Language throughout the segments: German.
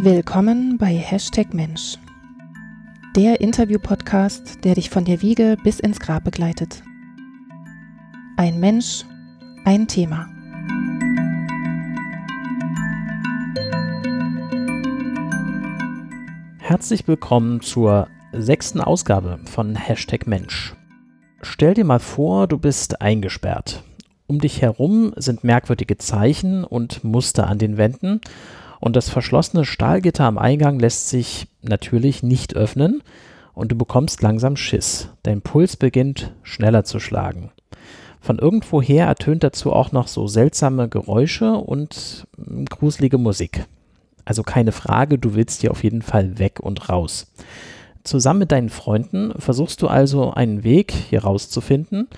Willkommen bei Hashtag Mensch, der Interview-Podcast, der dich von der Wiege bis ins Grab begleitet. Ein Mensch, ein Thema. Herzlich willkommen zur sechsten Ausgabe von Hashtag Mensch. Stell dir mal vor, du bist eingesperrt. Um dich herum sind merkwürdige Zeichen und Muster an den Wänden und das verschlossene Stahlgitter am Eingang lässt sich natürlich nicht öffnen und du bekommst langsam Schiss. Dein Puls beginnt schneller zu schlagen. Von irgendwoher ertönt dazu auch noch so seltsame Geräusche und hm, gruselige Musik. Also keine Frage, du willst hier auf jeden Fall weg und raus. Zusammen mit deinen Freunden versuchst du also einen Weg hier rauszufinden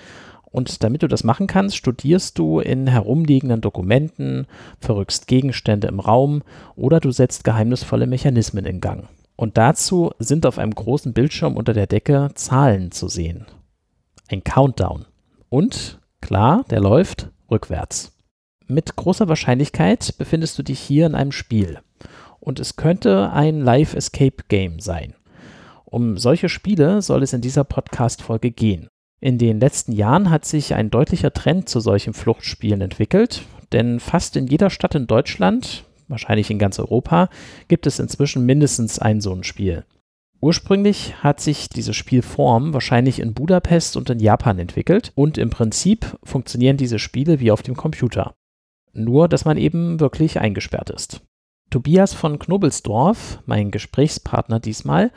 und damit du das machen kannst, studierst du in herumliegenden Dokumenten, verrückst Gegenstände im Raum oder du setzt geheimnisvolle Mechanismen in Gang. Und dazu sind auf einem großen Bildschirm unter der Decke Zahlen zu sehen. Ein Countdown. Und, klar, der läuft rückwärts. Mit großer Wahrscheinlichkeit befindest du dich hier in einem Spiel. Und es könnte ein Live Escape Game sein. Um solche Spiele soll es in dieser Podcast-Folge gehen. In den letzten Jahren hat sich ein deutlicher Trend zu solchen Fluchtspielen entwickelt, denn fast in jeder Stadt in Deutschland, wahrscheinlich in ganz Europa, gibt es inzwischen mindestens ein so ein Spiel. Ursprünglich hat sich diese Spielform wahrscheinlich in Budapest und in Japan entwickelt und im Prinzip funktionieren diese Spiele wie auf dem Computer. Nur, dass man eben wirklich eingesperrt ist. Tobias von Knobelsdorf, mein Gesprächspartner diesmal,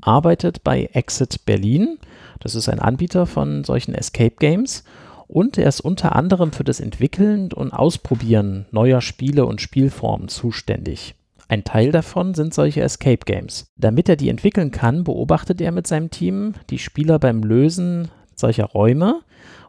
arbeitet bei Exit Berlin das ist ein Anbieter von solchen Escape Games und er ist unter anderem für das Entwickeln und Ausprobieren neuer Spiele und Spielformen zuständig. Ein Teil davon sind solche Escape Games. Damit er die entwickeln kann, beobachtet er mit seinem Team die Spieler beim Lösen solcher Räume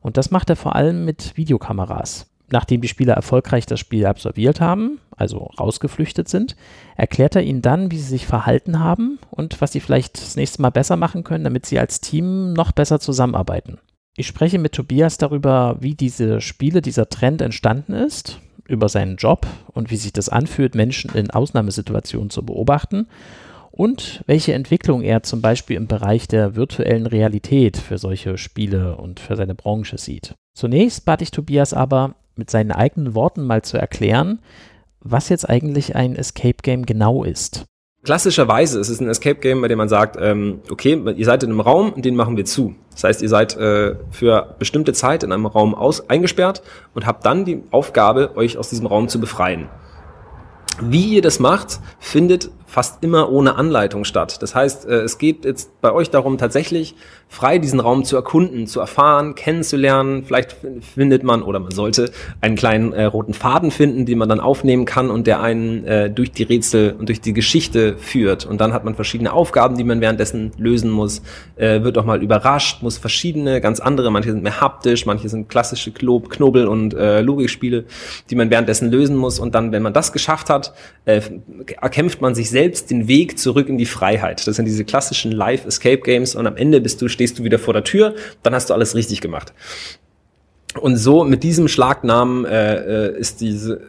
und das macht er vor allem mit Videokameras. Nachdem die Spieler erfolgreich das Spiel absolviert haben, also rausgeflüchtet sind, erklärt er ihnen dann, wie sie sich verhalten haben und was sie vielleicht das nächste Mal besser machen können, damit sie als Team noch besser zusammenarbeiten. Ich spreche mit Tobias darüber, wie diese Spiele, dieser Trend entstanden ist, über seinen Job und wie sich das anfühlt, Menschen in Ausnahmesituationen zu beobachten und welche Entwicklung er zum Beispiel im Bereich der virtuellen Realität für solche Spiele und für seine Branche sieht. Zunächst bat ich Tobias aber, mit seinen eigenen Worten mal zu erklären, was jetzt eigentlich ein Escape Game genau ist. Klassischerweise ist es ein Escape Game, bei dem man sagt, ähm, okay, ihr seid in einem Raum und den machen wir zu. Das heißt, ihr seid äh, für bestimmte Zeit in einem Raum aus eingesperrt und habt dann die Aufgabe, euch aus diesem Raum zu befreien. Wie ihr das macht, findet fast immer ohne Anleitung statt. Das heißt, äh, es geht jetzt bei euch darum, tatsächlich frei diesen Raum zu erkunden, zu erfahren, kennenzulernen. Vielleicht findet man oder man sollte einen kleinen äh, roten Faden finden, den man dann aufnehmen kann und der einen äh, durch die Rätsel und durch die Geschichte führt. Und dann hat man verschiedene Aufgaben, die man währenddessen lösen muss, äh, wird auch mal überrascht, muss verschiedene, ganz andere, manche sind mehr haptisch, manche sind klassische Klob, Knobel- und äh, Logikspiele, die man währenddessen lösen muss. Und dann, wenn man das geschafft hat, äh, erkämpft man sich selbst den Weg zurück in die Freiheit. Das sind diese klassischen Live-Escape-Games und am Ende bist du, stehst du wieder vor der Tür, dann hast du alles richtig gemacht. Und so mit diesem Schlagnamen äh, äh ist diese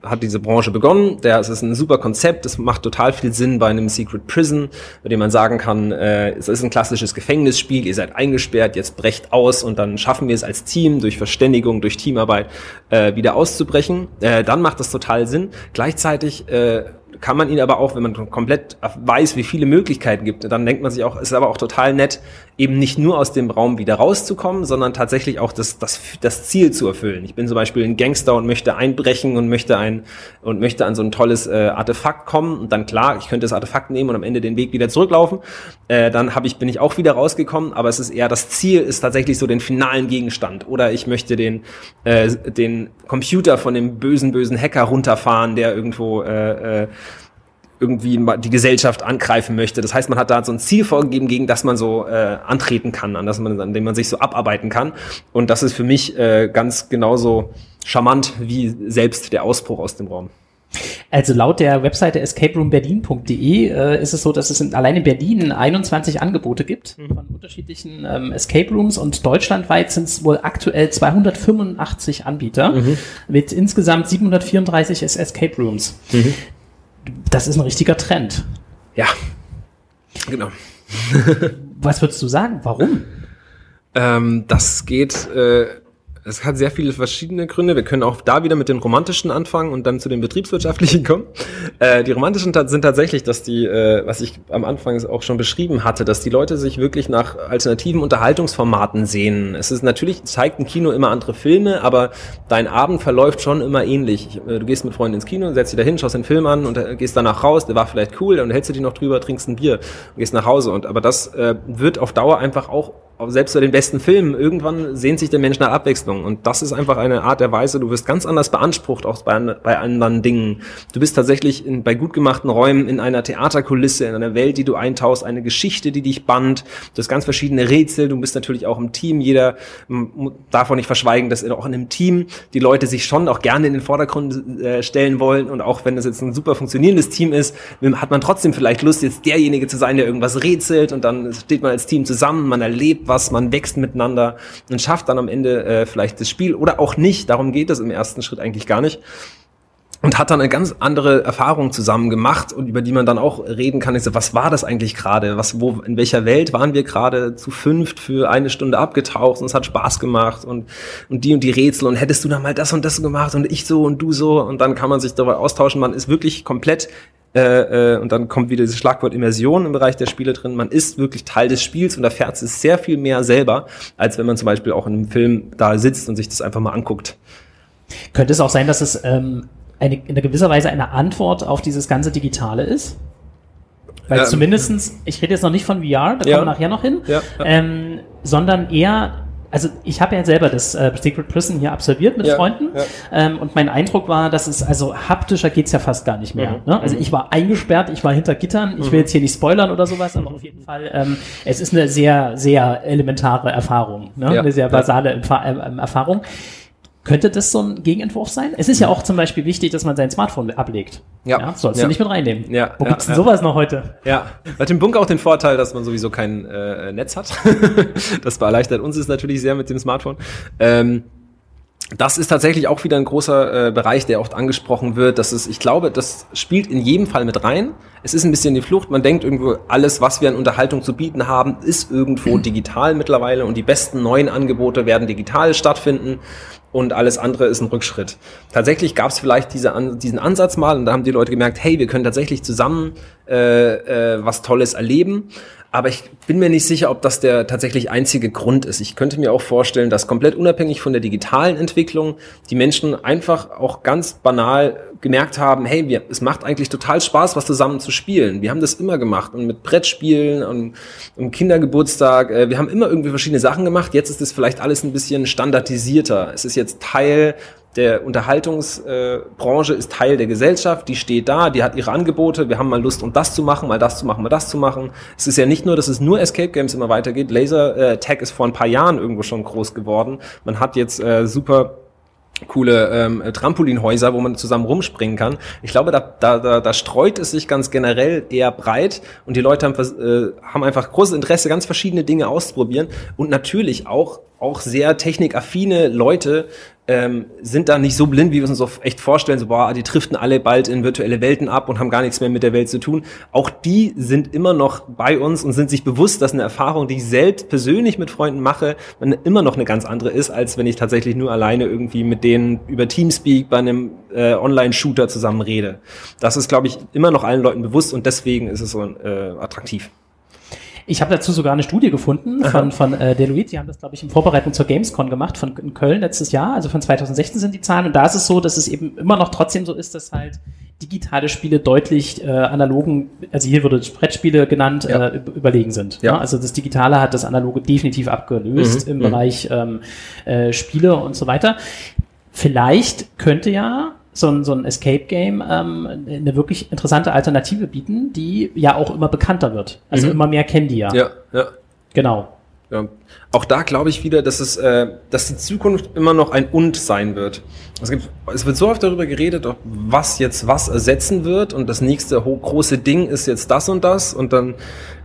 hat diese Branche begonnen. Der, es ist ein super Konzept. Es macht total viel Sinn bei einem Secret Prison, bei dem man sagen kann, äh, es ist ein klassisches Gefängnisspiel. Ihr seid eingesperrt, jetzt brecht aus und dann schaffen wir es als Team durch Verständigung, durch Teamarbeit äh, wieder auszubrechen. Äh, dann macht das total Sinn. Gleichzeitig äh, kann man ihn aber auch, wenn man komplett weiß, wie viele Möglichkeiten gibt, dann denkt man sich auch, es ist aber auch total nett, eben nicht nur aus dem Raum wieder rauszukommen, sondern tatsächlich auch das, das, das Ziel zu erfüllen. Ich bin zum Beispiel ein Gangster und möchte einbrechen und möchte ein und möchte an so ein tolles äh, Artefakt kommen und dann klar, ich könnte das Artefakt nehmen und am Ende den Weg wieder zurücklaufen. Äh, dann habe ich bin ich auch wieder rausgekommen, aber es ist eher das Ziel ist tatsächlich so den finalen Gegenstand oder ich möchte den äh, den Computer von dem bösen bösen Hacker runterfahren, der irgendwo äh, äh, irgendwie die Gesellschaft angreifen möchte. Das heißt, man hat da so ein Ziel vorgegeben, gegen das man so äh, antreten kann, an, das man, an dem man sich so abarbeiten kann. Und das ist für mich äh, ganz genauso charmant wie selbst der Ausbruch aus dem Raum. Also laut der Webseite escaperoomberlin.de äh, ist es so, dass es in, allein in Berlin 21 Angebote gibt mhm. von unterschiedlichen ähm, Escape Rooms und deutschlandweit sind es wohl aktuell 285 Anbieter mhm. mit insgesamt 734 Escape Rooms. Mhm. Das ist ein richtiger Trend. Ja, genau. Was würdest du sagen? Warum? Ähm, das geht, äh, es hat sehr viele verschiedene Gründe. Wir können auch da wieder mit den romantischen anfangen und dann zu den betriebswirtschaftlichen kommen. Äh, die romantischen sind tatsächlich, dass die, äh, was ich am Anfang auch schon beschrieben hatte, dass die Leute sich wirklich nach alternativen Unterhaltungsformaten sehnen. Es ist natürlich, zeigt ein Kino immer andere Filme, aber dein Abend verläuft schon immer ähnlich. Äh, du gehst mit Freunden ins Kino, setzt dich dahin, schaust den Film an und äh, gehst danach raus, der war vielleicht cool, dann hältst du dich noch drüber, trinkst ein Bier und gehst nach Hause. Und aber das äh, wird auf Dauer einfach auch selbst bei den besten Filmen, irgendwann sehnt sich der Mensch nach Abwechslung. Und das ist einfach eine Art der Weise, du wirst ganz anders beansprucht, auch bei, bei anderen Dingen. Du bist tatsächlich in, bei gut gemachten Räumen in einer Theaterkulisse, in einer Welt, die du eintauchst, eine Geschichte, die dich band. Du hast ganz verschiedene Rätsel, du bist natürlich auch im Team. Jeder darf auch nicht verschweigen, dass auch in einem Team die Leute sich schon auch gerne in den Vordergrund äh, stellen wollen. Und auch wenn es jetzt ein super funktionierendes Team ist, hat man trotzdem vielleicht Lust, jetzt derjenige zu sein, der irgendwas rätselt. Und dann steht man als Team zusammen, man erlebt was, man wächst miteinander und schafft dann am Ende äh, vielleicht das Spiel oder auch nicht. Darum geht es im ersten Schritt eigentlich gar nicht und hat dann eine ganz andere Erfahrung zusammen gemacht und über die man dann auch reden kann. Ich so, was war das eigentlich gerade? Was, wo, in welcher Welt waren wir gerade zu fünft für eine Stunde abgetaucht und es hat Spaß gemacht und, und die und die Rätsel und hättest du da mal das und das gemacht und ich so und du so und dann kann man sich darüber austauschen. Man ist wirklich komplett äh, äh, und dann kommt wieder dieses Schlagwort Immersion im Bereich der Spiele drin. Man ist wirklich Teil des Spiels und erfährt es sehr viel mehr selber, als wenn man zum Beispiel auch in einem Film da sitzt und sich das einfach mal anguckt. Könnte es auch sein, dass es ähm, eine, in gewisser Weise eine Antwort auf dieses ganze Digitale ist? Weil ähm, zumindestens, ich rede jetzt noch nicht von VR, da ja. kommen wir nachher noch hin, ja, ja. Ähm, sondern eher also ich habe ja selber das äh, Secret Prison hier absolviert mit ja, Freunden ja. Ähm, und mein Eindruck war, dass es, also haptischer geht's ja fast gar nicht mehr. Mhm. Ne? Also ich war eingesperrt, ich war hinter Gittern, ich will mhm. jetzt hier nicht spoilern oder sowas, aber auf jeden Fall, ähm, es ist eine sehr, sehr elementare Erfahrung, ne? Ja, eine sehr basale äh, Erfahrung. Könnte das so ein Gegenentwurf sein? Es ist ja auch zum Beispiel wichtig, dass man sein Smartphone ablegt. Ja. ja sollst ja. du nicht mit reinnehmen. Ja. Wo ja, gibt's denn sowas noch heute? Ja. Hat im Bunker auch den Vorteil, dass man sowieso kein äh, Netz hat. das erleichtert uns ist natürlich sehr mit dem Smartphone. Ähm, das ist tatsächlich auch wieder ein großer äh, Bereich, der oft angesprochen wird. Das ist, ich glaube, das spielt in jedem Fall mit rein. Es ist ein bisschen die Flucht. Man denkt irgendwo, alles, was wir an Unterhaltung zu bieten haben, ist irgendwo digital mittlerweile und die besten neuen Angebote werden digital stattfinden und alles andere ist ein Rückschritt. Tatsächlich gab es vielleicht diese, diesen Ansatz mal und da haben die Leute gemerkt, hey, wir können tatsächlich zusammen äh, äh, was Tolles erleben. Aber ich bin mir nicht sicher, ob das der tatsächlich einzige Grund ist. Ich könnte mir auch vorstellen, dass komplett unabhängig von der digitalen Entwicklung die Menschen einfach auch ganz banal gemerkt haben, hey, wir, es macht eigentlich total Spaß, was zusammen zu spielen. Wir haben das immer gemacht und mit Brettspielen und, und Kindergeburtstag. Äh, wir haben immer irgendwie verschiedene Sachen gemacht. Jetzt ist es vielleicht alles ein bisschen standardisierter. Es ist jetzt Teil der Unterhaltungsbranche ist Teil der Gesellschaft, die steht da, die hat ihre Angebote, wir haben mal Lust, um das zu machen, mal das zu machen, mal das zu machen. Es ist ja nicht nur, dass es nur Escape Games immer weitergeht. Laser äh, Tag ist vor ein paar Jahren irgendwo schon groß geworden. Man hat jetzt äh, super coole ähm, Trampolinhäuser, wo man zusammen rumspringen kann. Ich glaube, da, da, da, da streut es sich ganz generell eher breit und die Leute haben, äh, haben einfach großes Interesse, ganz verschiedene Dinge auszuprobieren und natürlich auch auch sehr technikaffine Leute ähm, sind da nicht so blind, wie wir uns so echt vorstellen, so, boah, die driften alle bald in virtuelle Welten ab und haben gar nichts mehr mit der Welt zu tun. Auch die sind immer noch bei uns und sind sich bewusst, dass eine Erfahrung, die ich selbst persönlich mit Freunden mache, immer noch eine ganz andere ist, als wenn ich tatsächlich nur alleine irgendwie mit denen über Teamspeak bei einem äh, Online-Shooter zusammen rede. Das ist, glaube ich, immer noch allen Leuten bewusst und deswegen ist es so äh, attraktiv. Ich habe dazu sogar eine Studie gefunden von, von äh, Deloitte. Die haben das, glaube ich, in Vorbereitung zur Gamescon gemacht, von in Köln letztes Jahr. Also von 2016 sind die Zahlen. Und da ist es so, dass es eben immer noch trotzdem so ist, dass halt digitale Spiele deutlich äh, analogen, also hier wurde Brettspiele genannt, ja. äh, überlegen sind. Ja. Also das Digitale hat das Analoge definitiv abgelöst mhm. im mhm. Bereich ähm, äh, Spiele und so weiter. Vielleicht könnte ja so ein, so ein Escape-Game ähm, eine wirklich interessante Alternative bieten, die ja auch immer bekannter wird. Also mhm. immer mehr kennen die ja. Ja, ja. Genau. Ja. Auch da glaube ich wieder, dass es, äh, dass die Zukunft immer noch ein Und sein wird. Es, gibt, es wird so oft darüber geredet, was jetzt was ersetzen wird und das nächste große Ding ist jetzt das und das und dann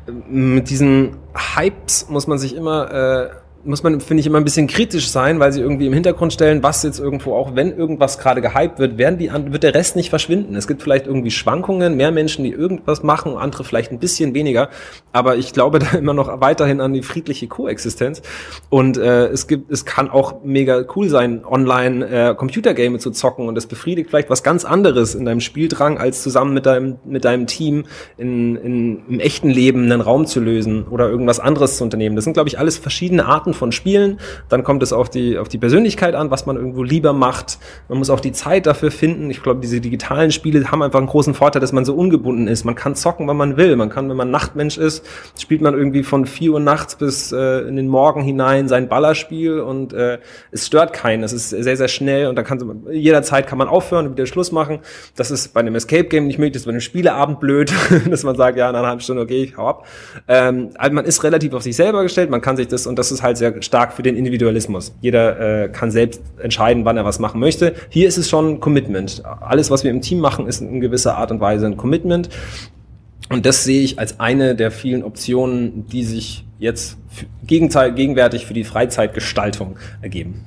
äh, mit diesen Hypes muss man sich immer äh, muss man, finde ich, immer ein bisschen kritisch sein, weil sie irgendwie im Hintergrund stellen, was jetzt irgendwo auch, wenn irgendwas gerade gehypt wird, werden die, wird der Rest nicht verschwinden. Es gibt vielleicht irgendwie Schwankungen, mehr Menschen, die irgendwas machen, andere vielleicht ein bisschen weniger. Aber ich glaube da immer noch weiterhin an die friedliche Koexistenz. Und äh, es gibt, es kann auch mega cool sein, online äh, Computergame zu zocken und es befriedigt vielleicht was ganz anderes in deinem Spieldrang, als zusammen mit deinem, mit deinem Team in, in, im echten Leben einen Raum zu lösen oder irgendwas anderes zu unternehmen. Das sind, glaube ich, alles verschiedene Arten von Spielen. Dann kommt es auf die, auf die Persönlichkeit an, was man irgendwo lieber macht. Man muss auch die Zeit dafür finden. Ich glaube, diese digitalen Spiele haben einfach einen großen Vorteil, dass man so ungebunden ist. Man kann zocken, wann man will. Man kann, wenn man Nachtmensch ist, spielt man irgendwie von vier Uhr nachts bis äh, in den Morgen hinein sein Ballerspiel und äh, es stört keinen. Es ist sehr, sehr schnell und da kann jederzeit kann man aufhören und wieder Schluss machen. Das ist bei einem Escape Game nicht möglich. Das ist bei einem Spieleabend blöd, dass man sagt, ja, nach einer halben Stunde, okay, ich hau ab. Ähm, also man ist relativ auf sich selber gestellt. Man kann sich das und das ist halt sehr stark für den Individualismus. Jeder äh, kann selbst entscheiden, wann er was machen möchte. Hier ist es schon Commitment. Alles, was wir im Team machen, ist in gewisser Art und Weise ein Commitment. Und das sehe ich als eine der vielen Optionen, die sich jetzt gegenwärtig für die Freizeitgestaltung ergeben.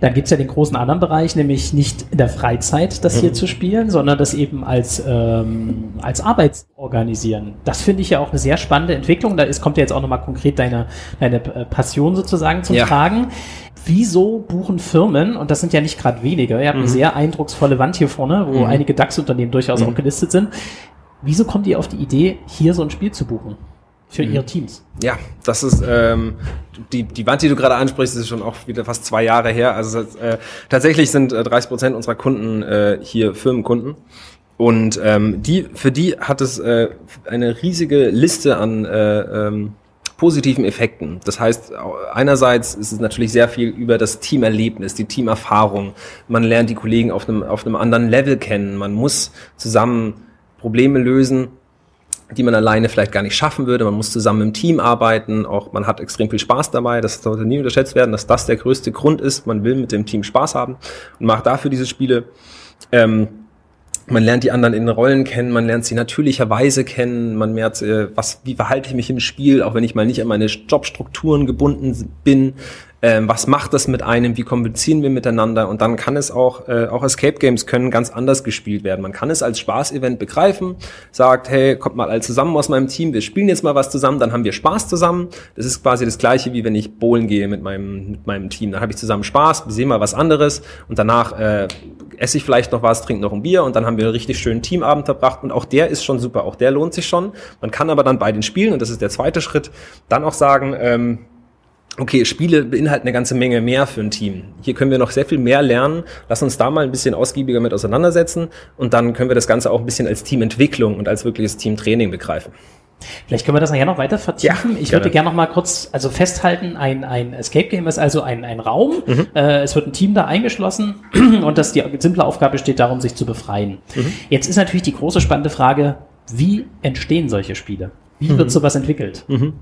Dann gibt's ja den großen anderen Bereich, nämlich nicht in der Freizeit das hier mhm. zu spielen, sondern das eben als, ähm, als Arbeit organisieren. Das finde ich ja auch eine sehr spannende Entwicklung. Da ist, kommt ja jetzt auch nochmal konkret deine, deine äh, Passion sozusagen zum ja. Tragen. Wieso buchen Firmen, und das sind ja nicht gerade wenige, ihr habt mhm. eine sehr eindrucksvolle Wand hier vorne, wo mhm. einige DAX-Unternehmen durchaus mhm. auch gelistet sind. Wieso kommt ihr auf die Idee, hier so ein Spiel zu buchen? Für mhm. ihre Teams. Ja, das ist ähm, die, die Wand, die du gerade ansprichst, ist schon auch wieder fast zwei Jahre her. Also äh, tatsächlich sind äh, 30 Prozent unserer Kunden äh, hier Firmenkunden. Und ähm, die, für die hat es äh, eine riesige Liste an äh, ähm, positiven Effekten. Das heißt, einerseits ist es natürlich sehr viel über das Teamerlebnis, die Teamerfahrung. Man lernt die Kollegen auf einem, auf einem anderen Level kennen. Man muss zusammen Probleme lösen die man alleine vielleicht gar nicht schaffen würde. Man muss zusammen im Team arbeiten, auch man hat extrem viel Spaß dabei. Das sollte nie unterschätzt werden, dass das der größte Grund ist. Man will mit dem Team Spaß haben und macht dafür diese Spiele. Ähm, man lernt die anderen in Rollen kennen, man lernt sie natürlicherweise kennen, man merkt, äh, was, wie verhalte ich mich im Spiel, auch wenn ich mal nicht an meine Jobstrukturen gebunden bin ähm, was macht das mit einem, wie kommunizieren wir miteinander und dann kann es auch, äh, auch Escape Games können ganz anders gespielt werden. Man kann es als Spaß-Event begreifen, sagt, hey, kommt mal alle zusammen aus meinem Team, wir spielen jetzt mal was zusammen, dann haben wir Spaß zusammen. Das ist quasi das gleiche, wie wenn ich bowlen gehe mit meinem, mit meinem Team. Dann habe ich zusammen Spaß, wir sehen mal was anderes und danach äh, esse ich vielleicht noch was, trinke noch ein Bier und dann haben wir einen richtig schönen Teamabend verbracht und auch der ist schon super, auch der lohnt sich schon. Man kann aber dann bei den Spielen, und das ist der zweite Schritt, dann auch sagen, ähm, okay, Spiele beinhalten eine ganze Menge mehr für ein Team. Hier können wir noch sehr viel mehr lernen. Lass uns da mal ein bisschen ausgiebiger mit auseinandersetzen und dann können wir das Ganze auch ein bisschen als Teamentwicklung und als wirkliches Teamtraining begreifen. Vielleicht können wir das nachher noch weiter vertiefen. Ja, ich würde gerne noch mal kurz also festhalten, ein, ein Escape Game ist also ein, ein Raum. Mhm. Äh, es wird ein Team da eingeschlossen und das die simple Aufgabe besteht darum, sich zu befreien. Mhm. Jetzt ist natürlich die große spannende Frage, wie entstehen solche Spiele? Wie mhm. wird sowas entwickelt? Mhm.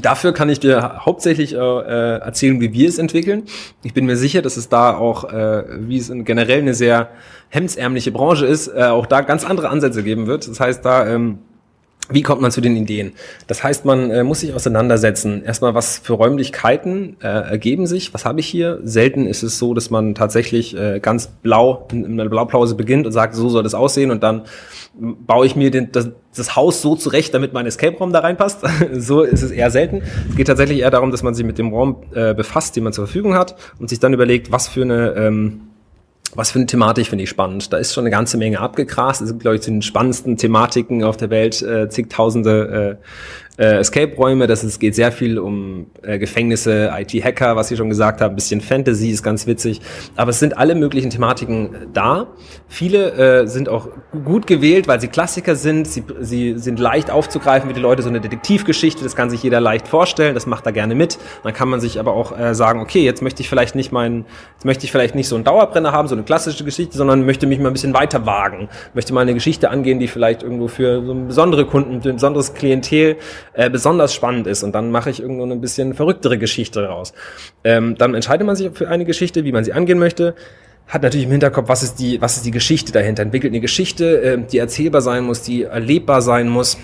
Dafür kann ich dir hauptsächlich äh, äh, erzählen, wie wir es entwickeln. Ich bin mir sicher, dass es da auch, äh, wie es in generell eine sehr hemdsärmliche Branche ist, äh, auch da ganz andere Ansätze geben wird. Das heißt, da ähm, wie kommt man zu den Ideen? Das heißt, man äh, muss sich auseinandersetzen. Erstmal, was für Räumlichkeiten äh, ergeben sich? Was habe ich hier? Selten ist es so, dass man tatsächlich äh, ganz blau in, in einer Blaupause beginnt und sagt, so soll das aussehen und dann baue ich mir den, das, das Haus so zurecht, damit mein Escape-Raum da reinpasst. so ist es eher selten. Es geht tatsächlich eher darum, dass man sich mit dem Raum äh, befasst, den man zur Verfügung hat und sich dann überlegt, was für eine ähm, was für eine Thematik finde ich spannend. Da ist schon eine ganze Menge abgegrast. Es sind, glaube ich, zu den spannendsten Thematiken auf der Welt äh, zigtausende äh, äh, Escape-Räume. Das ist, geht sehr viel um äh, Gefängnisse, IT-Hacker, was Sie schon gesagt haben, ein bisschen Fantasy ist ganz witzig. Aber es sind alle möglichen Thematiken da. Viele äh, sind auch gut gewählt, weil sie Klassiker sind. Sie, sie sind leicht aufzugreifen wie die Leute. So eine Detektivgeschichte, das kann sich jeder leicht vorstellen. Das macht er gerne mit. Dann kann man sich aber auch äh, sagen, okay, jetzt möchte ich vielleicht nicht meinen, jetzt möchte ich vielleicht nicht so einen Dauerbrenner haben, so eine klassische Geschichte, sondern möchte mich mal ein bisschen weiter wagen. Möchte mal eine Geschichte angehen, die vielleicht irgendwo für so besondere Kunden, ein besonderes Klientel äh, besonders spannend ist und dann mache ich irgendwo eine bisschen verrücktere Geschichte raus. Ähm, dann entscheidet man sich für eine Geschichte, wie man sie angehen möchte hat natürlich im Hinterkopf, was ist die, was ist die Geschichte dahinter? Entwickelt eine Geschichte, äh, die erzählbar sein muss, die erlebbar sein muss.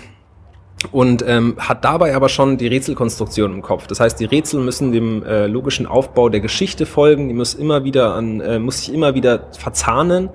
und ähm, hat dabei aber schon die Rätselkonstruktion im Kopf. Das heißt, die Rätsel müssen dem äh, logischen Aufbau der Geschichte folgen, die muss immer wieder an, äh, muss sich immer wieder verzahnen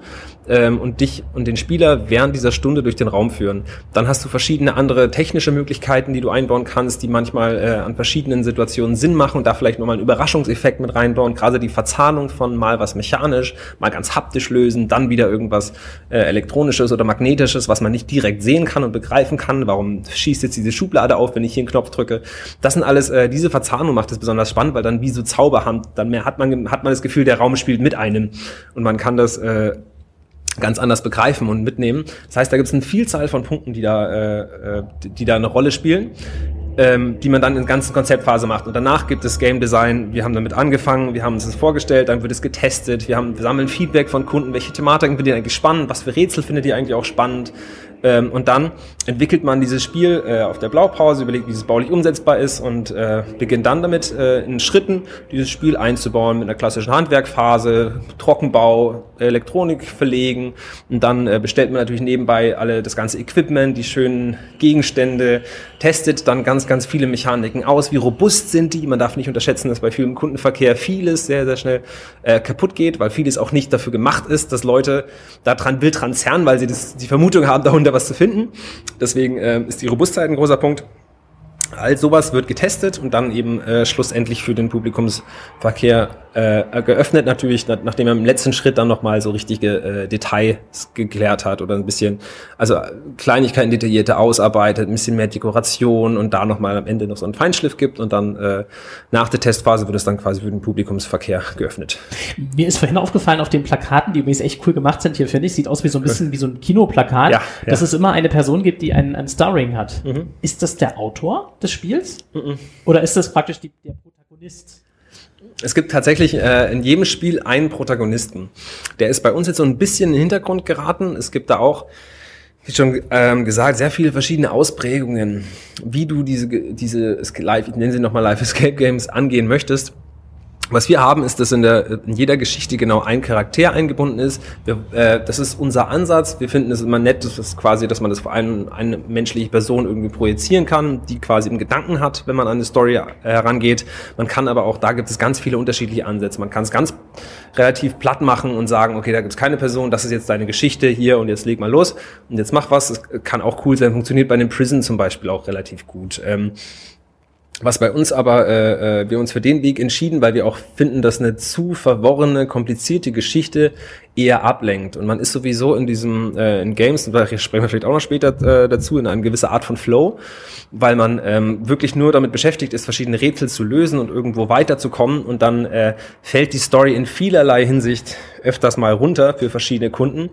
ähm, und dich und den Spieler während dieser Stunde durch den Raum führen. Dann hast du verschiedene andere technische Möglichkeiten, die du einbauen kannst, die manchmal äh, an verschiedenen Situationen Sinn machen und da vielleicht nochmal einen Überraschungseffekt mit reinbauen. Gerade die Verzahnung von mal was mechanisch, mal ganz haptisch lösen, dann wieder irgendwas äh, elektronisches oder magnetisches, was man nicht direkt sehen kann und begreifen kann. Warum schießt jetzt diese Schublade auf, wenn ich hier einen Knopf drücke? Das sind alles, äh, diese Verzahnung macht es besonders spannend, weil dann wie so Zauberhand, dann mehr hat man, hat man das Gefühl, der Raum spielt mit einem und man kann das äh, ganz anders begreifen und mitnehmen. Das heißt, da gibt es eine Vielzahl von Punkten, die da, äh, äh, die da eine Rolle spielen, ähm, die man dann in der ganzen Konzeptphase macht. Und danach gibt es Game Design. Wir haben damit angefangen, wir haben uns das vorgestellt, dann wird es getestet, wir, haben, wir sammeln Feedback von Kunden, welche Thematiken findet ihr eigentlich spannend, was für Rätsel findet ihr eigentlich auch spannend, ähm, und dann entwickelt man dieses Spiel äh, auf der Blaupause, überlegt, wie es baulich umsetzbar ist und äh, beginnt dann damit, äh, in Schritten dieses Spiel einzubauen mit einer klassischen Handwerkphase, Trockenbau, Elektronik verlegen und dann äh, bestellt man natürlich nebenbei alle das ganze Equipment, die schönen Gegenstände, testet dann ganz, ganz viele Mechaniken aus, wie robust sind die. Man darf nicht unterschätzen, dass bei vielem Kundenverkehr vieles sehr, sehr schnell äh, kaputt geht, weil vieles auch nicht dafür gemacht ist, dass Leute da dran wild dran zerren, weil sie das, die Vermutung haben, darunter was zu finden. Deswegen äh, ist die Robustheit ein großer Punkt. All sowas wird getestet und dann eben äh, schlussendlich für den Publikumsverkehr äh, geöffnet, natürlich, nachdem er im letzten Schritt dann nochmal so richtige äh, Details geklärt hat oder ein bisschen, also Kleinigkeiten detaillierte ausarbeitet, ein bisschen mehr Dekoration und da nochmal am Ende noch so einen Feinschliff gibt und dann äh, nach der Testphase wird es dann quasi für den Publikumsverkehr geöffnet. Mir ist vorhin aufgefallen auf den Plakaten, die übrigens echt cool gemacht sind hier, finde ich, sieht aus wie so ein bisschen wie so ein Kinoplakat, ja, ja. dass es immer eine Person gibt, die ein, ein Starring hat. Mhm. Ist das der Autor des Spiels? Mhm. Oder ist das praktisch die, der Protagonist? es gibt tatsächlich äh, in jedem Spiel einen Protagonisten. Der ist bei uns jetzt so ein bisschen in den Hintergrund geraten. Es gibt da auch, wie schon ähm, gesagt, sehr viele verschiedene Ausprägungen, wie du diese, diese Live, ich nenne sie nochmal Live Escape Games angehen möchtest. Was wir haben, ist, dass in, der, in jeder Geschichte genau ein Charakter eingebunden ist. Wir, äh, das ist unser Ansatz. Wir finden es immer nett, das ist quasi, dass man das vor allem eine menschliche Person irgendwie projizieren kann, die quasi im Gedanken hat, wenn man an eine Story äh, herangeht. Man kann aber auch, da gibt es ganz viele unterschiedliche Ansätze. Man kann es ganz relativ platt machen und sagen, okay, da gibt es keine Person, das ist jetzt deine Geschichte hier und jetzt leg mal los und jetzt mach was. Das kann auch cool sein, funktioniert bei einem Prison zum Beispiel auch relativ gut. Ähm, was bei uns aber, äh, äh, wir uns für den Weg entschieden, weil wir auch finden, dass eine zu verworrene, komplizierte Geschichte eher ablenkt. Und man ist sowieso in diesem, äh, in Games, da sprechen wir vielleicht auch noch später äh, dazu, in einer gewissen Art von Flow, weil man ähm, wirklich nur damit beschäftigt ist, verschiedene Rätsel zu lösen und irgendwo weiterzukommen. Und dann äh, fällt die Story in vielerlei Hinsicht öfters mal runter für verschiedene Kunden.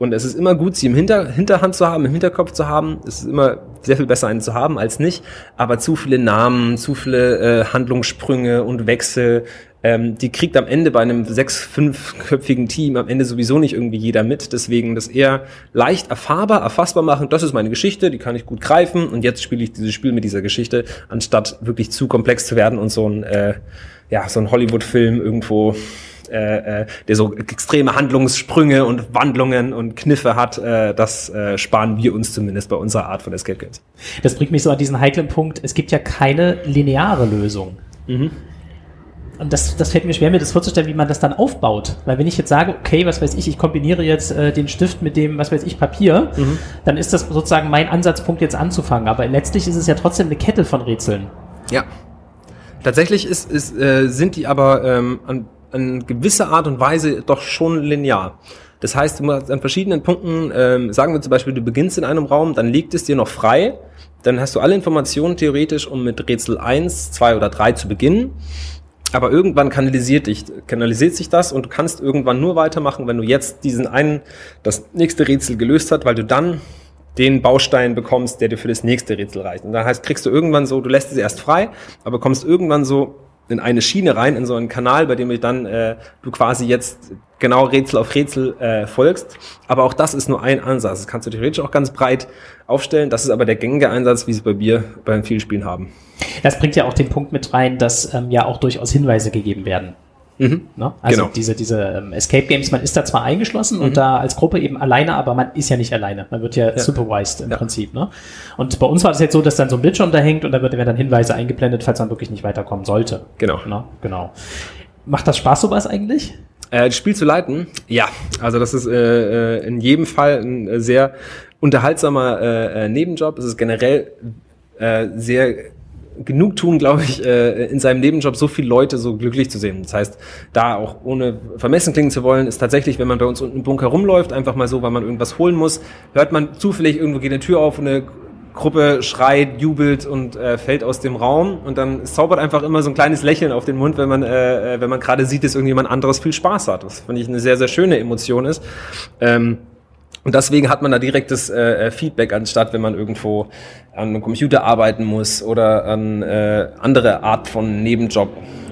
Und es ist immer gut, sie im Hinter Hinterhand zu haben, im Hinterkopf zu haben. Es ist immer sehr viel besser, einen zu haben als nicht. Aber zu viele Namen, zu viele äh, Handlungssprünge und Wechsel, ähm, die kriegt am Ende bei einem sechs-, fünfköpfigen Team am Ende sowieso nicht irgendwie jeder mit. Deswegen das eher leicht erfahrbar, erfassbar machen. Das ist meine Geschichte, die kann ich gut greifen. Und jetzt spiele ich dieses Spiel mit dieser Geschichte, anstatt wirklich zu komplex zu werden und so ein, äh, ja, so ein Hollywood-Film irgendwo äh, äh, der so extreme Handlungssprünge und Wandlungen und Kniffe hat, äh, das äh, sparen wir uns zumindest bei unserer Art von Escape Games. Das bringt mich so an diesen heiklen Punkt, es gibt ja keine lineare Lösung. Mhm. Und das, das fällt mir schwer, mir das vorzustellen, wie man das dann aufbaut. Weil wenn ich jetzt sage, okay, was weiß ich, ich kombiniere jetzt äh, den Stift mit dem, was weiß ich, Papier, mhm. dann ist das sozusagen mein Ansatzpunkt jetzt anzufangen. Aber letztlich ist es ja trotzdem eine Kette von Rätseln. Ja. Tatsächlich ist, ist, äh, sind die aber ähm, an in gewisser Art und Weise doch schon linear. Das heißt, du an verschiedenen Punkten, ähm, sagen wir zum Beispiel, du beginnst in einem Raum, dann liegt es dir noch frei, dann hast du alle Informationen theoretisch, um mit Rätsel 1, 2 oder 3 zu beginnen. Aber irgendwann kanalisiert, dich, kanalisiert sich das und du kannst irgendwann nur weitermachen, wenn du jetzt diesen einen, das nächste Rätsel gelöst hast, weil du dann den Baustein bekommst, der dir für das nächste Rätsel reicht. Und dann heißt, kriegst du irgendwann so, du lässt es erst frei, aber kommst irgendwann so in eine Schiene rein, in so einen Kanal, bei dem du dann äh, du quasi jetzt genau Rätsel auf Rätsel äh, folgst. Aber auch das ist nur ein Ansatz. Das kannst du theoretisch auch ganz breit aufstellen. Das ist aber der gängige Einsatz, wie sie bei mir bei vielen Spielen haben. Das bringt ja auch den Punkt mit rein, dass ähm, ja auch durchaus Hinweise gegeben werden. Mhm. Ne? Also genau. diese, diese ähm, Escape Games, man ist da zwar eingeschlossen mhm. und da als Gruppe eben alleine, aber man ist ja nicht alleine. Man wird ja, ja. supervised im ja. Prinzip. Ne? Und bei uns war es jetzt so, dass dann so ein Bildschirm da hängt und da werden dann Hinweise eingeblendet, falls man wirklich nicht weiterkommen sollte. Genau. Ne? Genau. Macht das Spaß, sowas eigentlich? Äh, das Spiel zu leiten? Ja, also das ist äh, äh in jedem Fall ein äh, sehr unterhaltsamer äh, Nebenjob. Es ist generell äh, sehr genug tun, glaube ich, äh, in seinem Nebenjob so viele Leute so glücklich zu sehen. Das heißt, da auch ohne vermessen klingen zu wollen, ist tatsächlich, wenn man bei uns unten im Bunker rumläuft, einfach mal so, weil man irgendwas holen muss, hört man zufällig irgendwo geht eine Tür auf und eine Gruppe schreit, jubelt und äh, fällt aus dem Raum und dann zaubert einfach immer so ein kleines Lächeln auf den Mund, wenn man äh, äh wenn man gerade sieht, dass irgendjemand anderes viel Spaß hat. Das finde ich eine sehr sehr schöne Emotion ist. Ähm, und deswegen hat man da direktes äh, äh, Feedback, anstatt wenn man irgendwo an einem Computer arbeiten muss oder an äh, andere Art von Nebenjob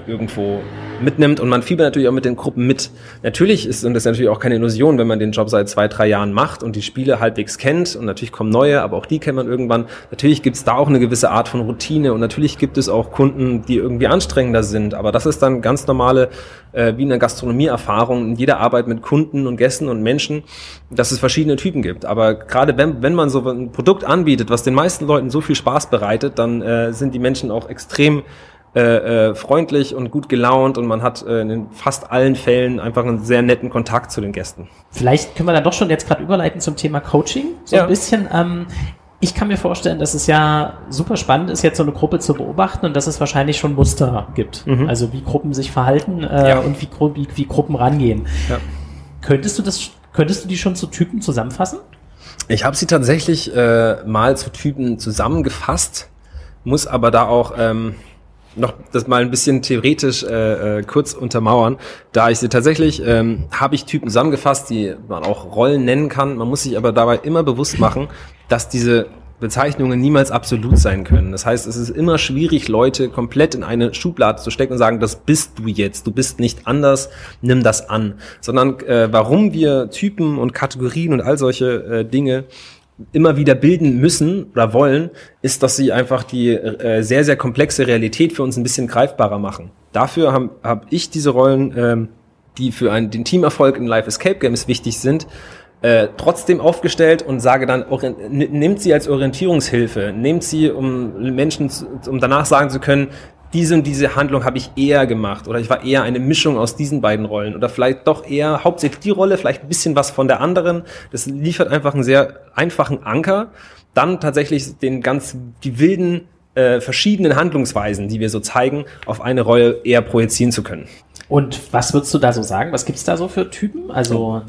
irgendwo mitnimmt und man fiebert natürlich auch mit den Gruppen mit. Natürlich ist, und das ist natürlich auch keine Illusion, wenn man den Job seit zwei, drei Jahren macht und die Spiele halbwegs kennt und natürlich kommen neue, aber auch die kennt man irgendwann. Natürlich gibt es da auch eine gewisse Art von Routine und natürlich gibt es auch Kunden, die irgendwie anstrengender sind, aber das ist dann ganz normale, äh, wie eine Gastronomieerfahrung in jeder Arbeit mit Kunden und Gästen und Menschen, dass es verschiedene Typen gibt. Aber gerade wenn, wenn man so ein Produkt anbietet, was den meisten Leuten so viel Spaß bereitet, dann äh, sind die Menschen auch extrem äh, äh, freundlich und gut gelaunt und man hat äh, in fast allen Fällen einfach einen sehr netten Kontakt zu den Gästen. Vielleicht können wir dann doch schon jetzt gerade überleiten zum Thema Coaching, so ja. ein bisschen. Ähm, ich kann mir vorstellen, dass es ja super spannend ist, jetzt so eine Gruppe zu beobachten und dass es wahrscheinlich schon Muster gibt. Mhm. Also wie Gruppen sich verhalten äh, ja. und wie, wie, wie, Gruppen rangehen. Ja. Könntest du das, könntest du die schon zu Typen zusammenfassen? Ich habe sie tatsächlich äh, mal zu Typen zusammengefasst, muss aber da auch ähm, noch das mal ein bisschen theoretisch äh, äh, kurz untermauern. Da ich sie tatsächlich, ähm, habe ich Typen zusammengefasst, die man auch Rollen nennen kann. Man muss sich aber dabei immer bewusst machen, dass diese Bezeichnungen niemals absolut sein können. Das heißt, es ist immer schwierig, Leute komplett in eine Schublade zu stecken und sagen, das bist du jetzt, du bist nicht anders, nimm das an. Sondern äh, warum wir Typen und Kategorien und all solche äh, Dinge immer wieder bilden müssen oder wollen, ist, dass sie einfach die äh, sehr, sehr komplexe Realität für uns ein bisschen greifbarer machen. Dafür habe hab ich diese Rollen, ähm, die für einen, den Teamerfolg in Live Escape Games wichtig sind, äh, trotzdem aufgestellt und sage dann, nehmt sie als Orientierungshilfe, nehmt sie, um Menschen, um danach sagen zu können, diese und diese Handlung habe ich eher gemacht oder ich war eher eine Mischung aus diesen beiden Rollen oder vielleicht doch eher hauptsächlich die Rolle, vielleicht ein bisschen was von der anderen. Das liefert einfach einen sehr einfachen Anker. Dann tatsächlich den ganz, die wilden äh, verschiedenen Handlungsweisen, die wir so zeigen, auf eine Rolle eher projizieren zu können. Und was würdest du da so sagen? Was gibt's da so für Typen? Also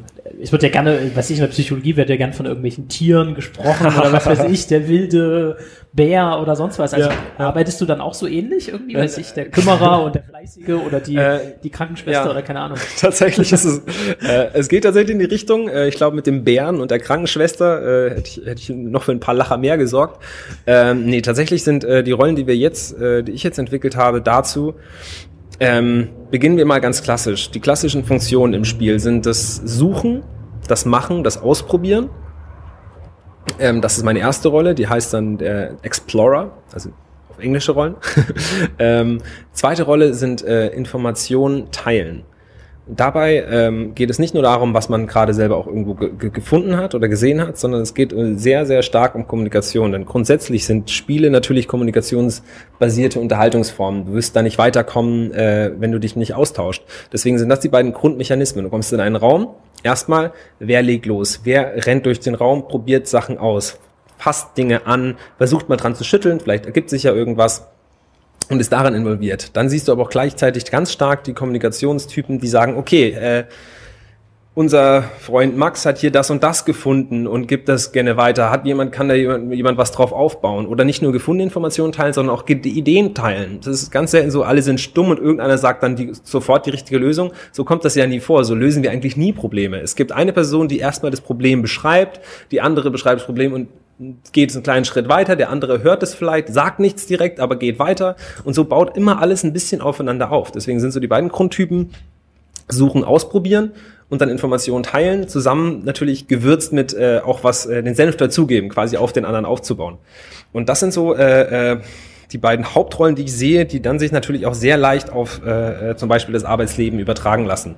es wird ja gerne, was ich in der Psychologie wird ja gerne von irgendwelchen Tieren gesprochen oder was weiß ich, der wilde Bär oder sonst was. Also ja, ja. arbeitest du dann auch so ähnlich irgendwie, weiß ich, der Kümmerer und der Fleißige oder die, äh, die Krankenschwester ja. oder keine Ahnung. Tatsächlich ist es, äh, es geht tatsächlich in die Richtung, äh, ich glaube mit dem Bären und der Krankenschwester äh, hätte, ich, hätte ich noch für ein paar Lacher mehr gesorgt. Ähm, nee, tatsächlich sind äh, die Rollen, die wir jetzt, äh, die ich jetzt entwickelt habe, dazu, ähm, beginnen wir mal ganz klassisch. Die klassischen Funktionen im Spiel sind das Suchen, das Machen, das Ausprobieren. Ähm, das ist meine erste Rolle, die heißt dann der Explorer, also auf englische Rollen. ähm, zweite Rolle sind äh, Informationen teilen. Dabei ähm, geht es nicht nur darum, was man gerade selber auch irgendwo ge gefunden hat oder gesehen hat, sondern es geht äh, sehr, sehr stark um Kommunikation. Denn grundsätzlich sind Spiele natürlich kommunikationsbasierte Unterhaltungsformen. Du wirst da nicht weiterkommen, äh, wenn du dich nicht austauscht. Deswegen sind das die beiden Grundmechanismen. Du kommst in einen Raum, erstmal, wer legt los? Wer rennt durch den Raum, probiert Sachen aus, fasst Dinge an, versucht mal dran zu schütteln, vielleicht ergibt sich ja irgendwas und ist daran involviert. Dann siehst du aber auch gleichzeitig ganz stark die Kommunikationstypen, die sagen, okay, äh, unser Freund Max hat hier das und das gefunden und gibt das gerne weiter. Hat jemand, kann da jemand, jemand was drauf aufbauen? Oder nicht nur gefundene Informationen teilen, sondern auch Ideen teilen. Das ist ganz selten so, alle sind stumm und irgendeiner sagt dann die, sofort die richtige Lösung. So kommt das ja nie vor. So lösen wir eigentlich nie Probleme. Es gibt eine Person, die erstmal das Problem beschreibt, die andere beschreibt das Problem und geht es einen kleinen Schritt weiter, der andere hört es vielleicht, sagt nichts direkt, aber geht weiter und so baut immer alles ein bisschen aufeinander auf. Deswegen sind so die beiden Grundtypen suchen, ausprobieren und dann Informationen teilen, zusammen natürlich gewürzt mit äh, auch was äh, den Senf dazugeben, quasi auf den anderen aufzubauen. Und das sind so äh, äh, die beiden Hauptrollen, die ich sehe, die dann sich natürlich auch sehr leicht auf äh, äh, zum Beispiel das Arbeitsleben übertragen lassen.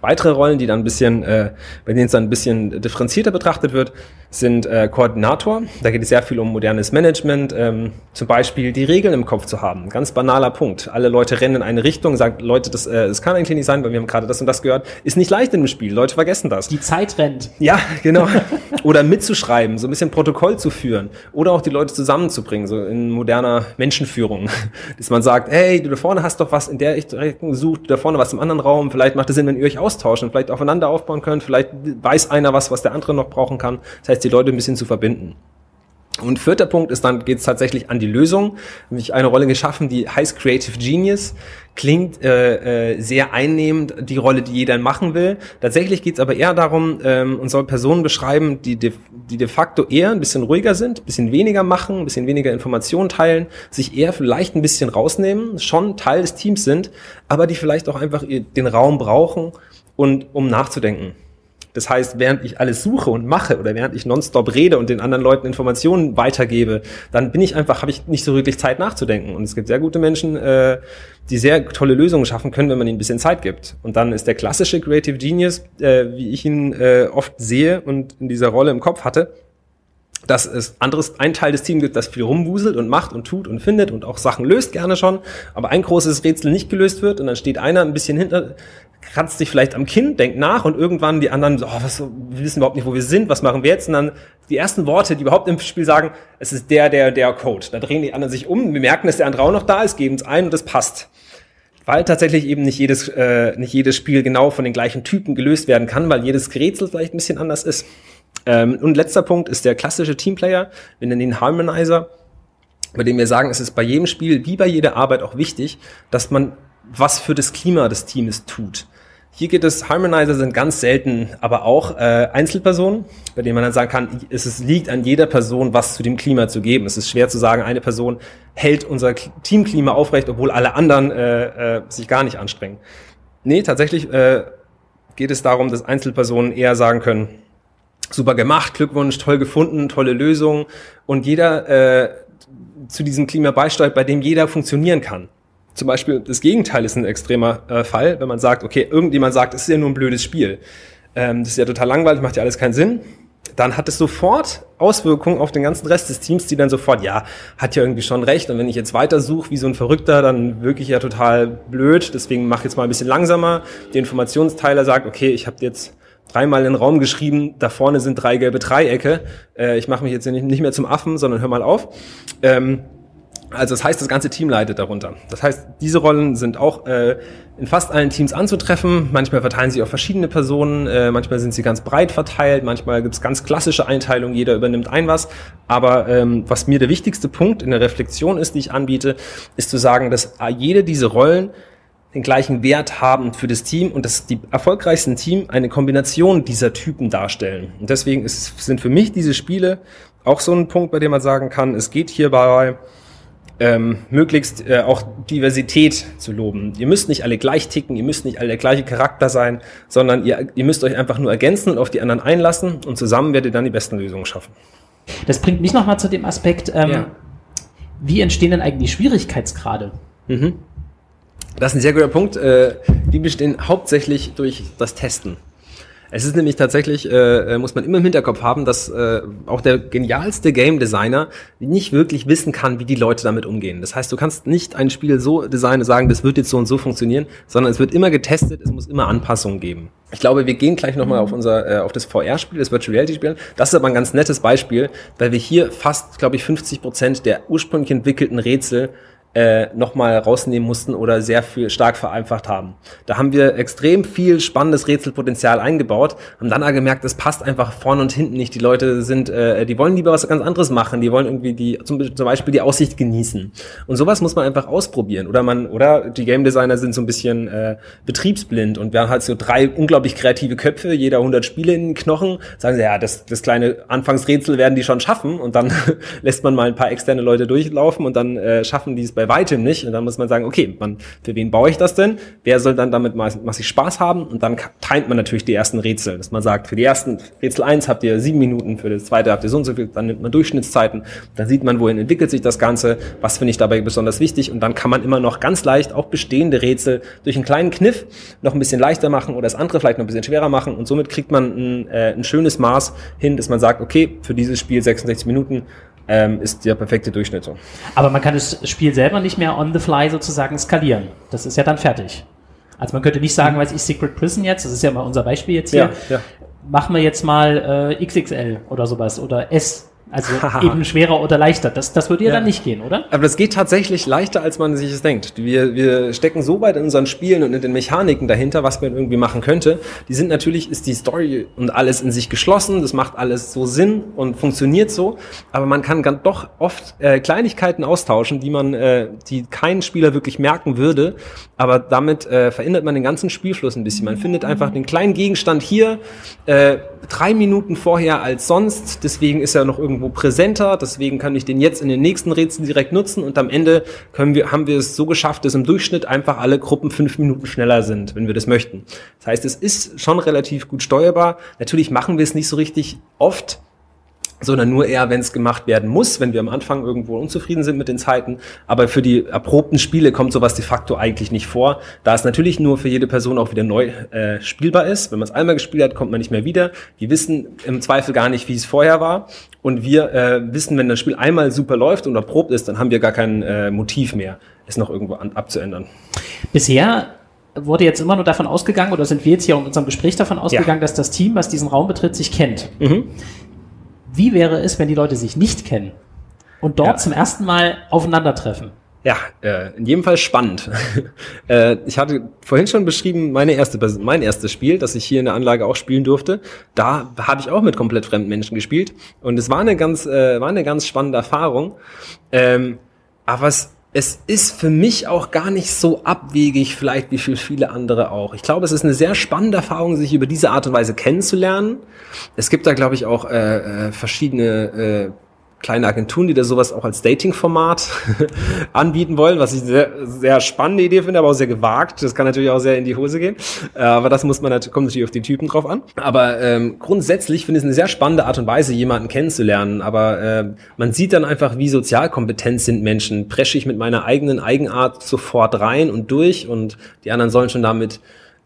Weitere Rollen, die dann ein bisschen, äh, bei denen es dann ein bisschen differenzierter betrachtet wird, sind äh, Koordinator. Da geht es sehr viel um modernes Management, ähm, zum Beispiel die Regeln im Kopf zu haben. Ganz banaler Punkt. Alle Leute rennen in eine Richtung, sagen, Leute, das, äh, das kann eigentlich nicht sein, weil wir haben gerade das und das gehört. Ist nicht leicht in dem Spiel. Leute vergessen das. Die Zeit rennt. Ja, genau. Oder mitzuschreiben, so ein bisschen Protokoll zu führen. Oder auch die Leute zusammenzubringen, so in moderner Menschenführung. Dass man sagt, hey, du da vorne hast doch was in der Richtung gesucht, du da vorne was im anderen Raum. Vielleicht macht es Sinn, wenn ihr euch austauscht und vielleicht aufeinander aufbauen könnt. Vielleicht weiß einer was, was der andere noch brauchen kann. Das heißt, die Leute ein bisschen zu verbinden. Und vierter Punkt ist dann, geht es tatsächlich an die Lösung. Nämlich eine Rolle geschaffen, die heißt Creative Genius. Klingt äh, äh, sehr einnehmend, die Rolle, die jeder machen will. Tatsächlich geht es aber eher darum, ähm, und soll Personen beschreiben, die de, die de facto eher ein bisschen ruhiger sind, ein bisschen weniger machen, ein bisschen weniger Informationen teilen, sich eher vielleicht ein bisschen rausnehmen, schon Teil des Teams sind, aber die vielleicht auch einfach den Raum brauchen und um nachzudenken. Das heißt, während ich alles suche und mache oder während ich nonstop rede und den anderen Leuten Informationen weitergebe, dann bin ich einfach, habe ich nicht so wirklich Zeit nachzudenken. Und es gibt sehr gute Menschen, äh, die sehr tolle Lösungen schaffen können, wenn man ihnen ein bisschen Zeit gibt. Und dann ist der klassische Creative Genius, äh, wie ich ihn äh, oft sehe und in dieser Rolle im Kopf hatte, dass es anderes, ein Teil des Teams gibt, das viel rumwuselt und macht und tut und findet und auch Sachen löst gerne schon, aber ein großes Rätsel nicht gelöst wird und dann steht einer ein bisschen hinter, kratzt sich vielleicht am Kinn, denkt nach und irgendwann die anderen so, oh, was, wir wissen überhaupt nicht, wo wir sind, was machen wir jetzt? Und dann die ersten Worte, die überhaupt im Spiel sagen, es ist der, der, der Code. Da drehen die anderen sich um, wir merken, dass der andere auch noch da ist, geben es ein und das passt. Weil tatsächlich eben nicht jedes, äh, nicht jedes Spiel genau von den gleichen Typen gelöst werden kann, weil jedes Rätsel vielleicht ein bisschen anders ist. Ähm, und letzter Punkt ist der klassische Teamplayer. Wir nennen ihn Harmonizer, bei dem wir sagen, es ist bei jedem Spiel wie bei jeder Arbeit auch wichtig, dass man was für das Klima des Teams tut. Hier geht es, Harmonizer sind ganz selten, aber auch äh, Einzelpersonen, bei denen man dann sagen kann, es, es liegt an jeder Person, was zu dem Klima zu geben. Es ist schwer zu sagen, eine Person hält unser Teamklima aufrecht, obwohl alle anderen äh, äh, sich gar nicht anstrengen. Nee, tatsächlich äh, geht es darum, dass Einzelpersonen eher sagen können, super gemacht, Glückwunsch, toll gefunden, tolle Lösung und jeder äh, zu diesem Klima beisteuert, bei dem jeder funktionieren kann. Zum Beispiel das Gegenteil ist ein extremer äh, Fall, wenn man sagt, okay, irgendjemand sagt, es ist ja nur ein blödes Spiel. Ähm, das ist ja total langweilig, macht ja alles keinen Sinn. Dann hat es sofort Auswirkungen auf den ganzen Rest des Teams, die dann sofort, ja, hat ja irgendwie schon recht. Und wenn ich jetzt weiter suche wie so ein Verrückter, dann wirklich ja total blöd. Deswegen mach jetzt mal ein bisschen langsamer. Der Informationsteiler sagt, okay, ich habe jetzt dreimal in den Raum geschrieben, da vorne sind drei gelbe Dreiecke. Äh, ich mache mich jetzt nicht mehr zum Affen, sondern hör mal auf. Ähm, also das heißt, das ganze Team leidet darunter. Das heißt, diese Rollen sind auch äh, in fast allen Teams anzutreffen. Manchmal verteilen sie auf verschiedene Personen, äh, manchmal sind sie ganz breit verteilt, manchmal gibt es ganz klassische Einteilungen, jeder übernimmt ein was. Aber ähm, was mir der wichtigste Punkt in der Reflexion ist, die ich anbiete, ist zu sagen, dass jede diese Rollen den gleichen Wert haben für das Team und dass die erfolgreichsten Team eine Kombination dieser Typen darstellen. Und deswegen ist, sind für mich diese Spiele auch so ein Punkt, bei dem man sagen kann, es geht hierbei ähm, möglichst äh, auch Diversität zu loben. Ihr müsst nicht alle gleich ticken, ihr müsst nicht alle der gleiche Charakter sein, sondern ihr, ihr müsst euch einfach nur ergänzen und auf die anderen einlassen und zusammen werdet ihr dann die besten Lösungen schaffen. Das bringt mich nochmal zu dem Aspekt, ähm, ja. wie entstehen denn eigentlich Schwierigkeitsgrade? Mhm. Das ist ein sehr guter Punkt. Äh, die bestehen hauptsächlich durch das Testen. Es ist nämlich tatsächlich, äh, muss man immer im Hinterkopf haben, dass äh, auch der genialste Game Designer nicht wirklich wissen kann, wie die Leute damit umgehen. Das heißt, du kannst nicht ein Spiel so designen, sagen, das wird jetzt so und so funktionieren, sondern es wird immer getestet, es muss immer Anpassungen geben. Ich glaube, wir gehen gleich nochmal auf unser, äh, auf das VR-Spiel, das Virtual Reality-Spiel. Das ist aber ein ganz nettes Beispiel, weil wir hier fast, glaube ich, 50 Prozent der ursprünglich entwickelten Rätsel äh, nochmal rausnehmen mussten oder sehr viel stark vereinfacht haben. Da haben wir extrem viel spannendes Rätselpotenzial eingebaut, haben dann gemerkt, es passt einfach vorne und hinten nicht. Die Leute sind, äh, die wollen lieber was ganz anderes machen, die wollen irgendwie die zum, zum Beispiel die Aussicht genießen. Und sowas muss man einfach ausprobieren. Oder man, oder die Game Designer sind so ein bisschen äh, betriebsblind und wir haben halt so drei unglaublich kreative Köpfe, jeder 100 Spiele in den Knochen, sagen sie, ja, das, das kleine Anfangsrätsel werden die schon schaffen und dann lässt man mal ein paar externe Leute durchlaufen und dann äh, schaffen die es bei bei weitem nicht. Und dann muss man sagen, okay, man, für wen baue ich das denn? Wer soll dann damit massig Spaß haben? Und dann teilt man natürlich die ersten Rätsel, dass man sagt, für die ersten Rätsel eins habt ihr sieben Minuten, für das zweite habt ihr so und so viel, dann nimmt man Durchschnittszeiten, dann sieht man, wohin entwickelt sich das Ganze, was finde ich dabei besonders wichtig und dann kann man immer noch ganz leicht auch bestehende Rätsel durch einen kleinen Kniff noch ein bisschen leichter machen oder das andere vielleicht noch ein bisschen schwerer machen und somit kriegt man ein, äh, ein schönes Maß hin, dass man sagt, okay, für dieses Spiel 66 Minuten ähm, ist der perfekte Durchschnitt so. Aber man kann das Spiel selber nicht mehr on the fly sozusagen skalieren. Das ist ja dann fertig. Also man könnte nicht sagen, mhm. weiß ich, Secret Prison jetzt, das ist ja mal unser Beispiel jetzt hier. Ja, ja. Machen wir jetzt mal äh, XXL oder sowas oder S also eben schwerer oder leichter. Das, das würde ja, ja, dann nicht gehen, oder? Aber das geht tatsächlich leichter, als man sich es denkt. Wir, wir stecken so weit in unseren Spielen und in den Mechaniken dahinter, was man irgendwie machen könnte. Die sind natürlich, ist die Story und alles in sich geschlossen. Das macht alles so Sinn und funktioniert so. Aber man kann ganz doch oft äh, Kleinigkeiten austauschen, die man, äh, die kein Spieler wirklich merken würde. Aber damit äh, verändert man den ganzen Spielfluss ein bisschen. Man findet einfach den kleinen Gegenstand hier äh, drei Minuten vorher als sonst. Deswegen ist er noch irgendwie irgendwo präsenter, deswegen kann ich den jetzt in den nächsten Rätseln direkt nutzen und am Ende können wir, haben wir es so geschafft, dass im Durchschnitt einfach alle Gruppen fünf Minuten schneller sind, wenn wir das möchten. Das heißt, es ist schon relativ gut steuerbar. Natürlich machen wir es nicht so richtig oft, sondern nur eher, wenn es gemacht werden muss, wenn wir am Anfang irgendwo unzufrieden sind mit den Zeiten. Aber für die erprobten Spiele kommt sowas de facto eigentlich nicht vor, da es natürlich nur für jede Person auch wieder neu äh, spielbar ist. Wenn man es einmal gespielt hat, kommt man nicht mehr wieder. Die wissen im Zweifel gar nicht, wie es vorher war. Und wir äh, wissen, wenn das Spiel einmal super läuft und erprobt ist, dann haben wir gar kein äh, Motiv mehr, es noch irgendwo an, abzuändern. Bisher wurde jetzt immer nur davon ausgegangen, oder sind wir jetzt hier in unserem Gespräch davon ausgegangen, ja. dass das Team, was diesen Raum betritt, sich kennt. Mhm. Wie wäre es, wenn die Leute sich nicht kennen und dort ja. zum ersten Mal aufeinandertreffen? Ja, äh, in jedem Fall spannend. äh, ich hatte vorhin schon beschrieben, meine erste, mein erstes Spiel, das ich hier in der Anlage auch spielen durfte. Da habe ich auch mit komplett fremden Menschen gespielt und es war eine ganz, äh, war eine ganz spannende Erfahrung. Ähm, aber es es ist für mich auch gar nicht so abwegig, vielleicht wie für viele andere auch. Ich glaube, es ist eine sehr spannende Erfahrung, sich über diese Art und Weise kennenzulernen. Es gibt da, glaube ich, auch äh, äh, verschiedene äh, kleine Agenturen, die da sowas auch als Dating-Format anbieten wollen, was ich sehr, sehr spannende Idee finde, aber auch sehr gewagt. Das kann natürlich auch sehr in die Hose gehen. Äh, aber das muss man natürlich, kommt natürlich auf die Typen drauf an. Aber ähm, grundsätzlich finde ich es eine sehr spannende Art und Weise, jemanden kennenzulernen. Aber äh, man sieht dann einfach, wie sozialkompetent sind Menschen. Presche ich mit meiner eigenen Eigenart sofort rein und durch und die anderen sollen schon damit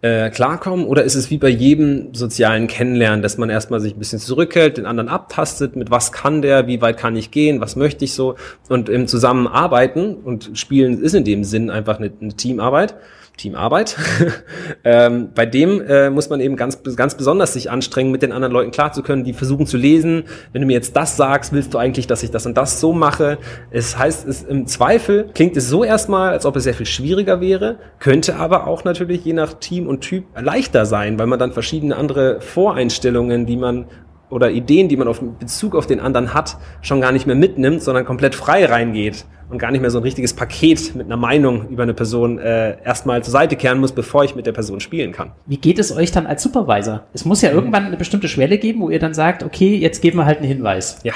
äh, klarkommen? Oder ist es wie bei jedem sozialen Kennenlernen, dass man erstmal sich ein bisschen zurückhält, den anderen abtastet, mit was kann der, wie weit kann ich gehen, was möchte ich so und im Zusammenarbeiten und Spielen ist in dem Sinn einfach eine, eine Teamarbeit Teamarbeit. ähm, bei dem äh, muss man eben ganz, ganz besonders sich anstrengen, mit den anderen Leuten klar zu können, die versuchen zu lesen. Wenn du mir jetzt das sagst, willst du eigentlich, dass ich das und das so mache? Es heißt, es, im Zweifel klingt es so erstmal, als ob es sehr viel schwieriger wäre, könnte aber auch natürlich je nach Team und Typ leichter sein, weil man dann verschiedene andere Voreinstellungen, die man oder Ideen, die man auf Bezug auf den anderen hat, schon gar nicht mehr mitnimmt, sondern komplett frei reingeht und gar nicht mehr so ein richtiges Paket mit einer Meinung über eine Person äh, erstmal zur Seite kehren muss, bevor ich mit der Person spielen kann. Wie geht es euch dann als Supervisor? Es muss ja mhm. irgendwann eine bestimmte Schwelle geben, wo ihr dann sagt, okay, jetzt geben wir halt einen Hinweis. Ja.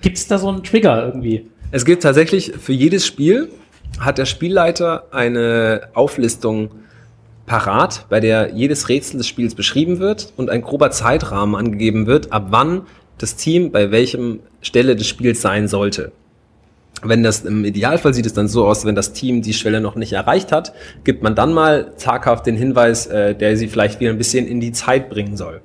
Gibt es da so einen Trigger irgendwie? Es gibt tatsächlich für jedes Spiel hat der Spielleiter eine Auflistung parat, bei der jedes Rätsel des Spiels beschrieben wird und ein grober Zeitrahmen angegeben wird, ab wann das Team bei welchem Stelle des Spiels sein sollte. Wenn das im Idealfall sieht es dann so aus, wenn das Team die Schwelle noch nicht erreicht hat, gibt man dann mal zaghaft den Hinweis, äh, der sie vielleicht wieder ein bisschen in die Zeit bringen soll.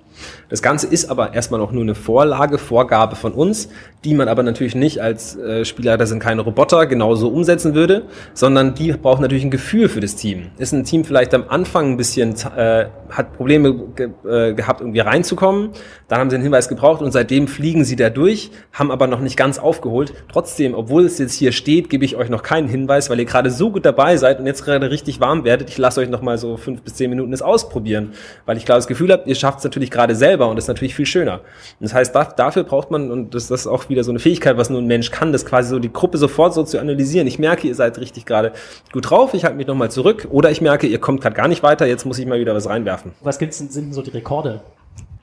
Das Ganze ist aber erstmal noch nur eine Vorlage, Vorgabe von uns, die man aber natürlich nicht als äh, Spieler, das sind keine Roboter, genauso umsetzen würde, sondern die braucht natürlich ein Gefühl für das Team. Ist ein Team vielleicht am Anfang ein bisschen, äh, hat Probleme ge äh, gehabt, irgendwie reinzukommen, dann haben sie einen Hinweis gebraucht und seitdem fliegen sie da durch, haben aber noch nicht ganz aufgeholt. Trotzdem, obwohl es jetzt hier steht, gebe ich euch noch keinen Hinweis, weil ihr gerade so gut dabei seid und jetzt gerade richtig warm werdet. Ich lasse euch noch mal so fünf bis zehn Minuten es ausprobieren, weil ich klar das Gefühl habe, ihr schafft es natürlich gerade selber und das ist natürlich viel schöner. Und das heißt, dafür braucht man, und das, ist auch wieder so eine Fähigkeit, was nur ein Mensch kann, das quasi so die Gruppe sofort so zu analysieren. Ich merke, ihr seid richtig gerade gut drauf, ich halte mich nochmal zurück. Oder ich merke, ihr kommt gerade gar nicht weiter, jetzt muss ich mal wieder was reinwerfen. Was gibt's denn, sind denn so die Rekorde?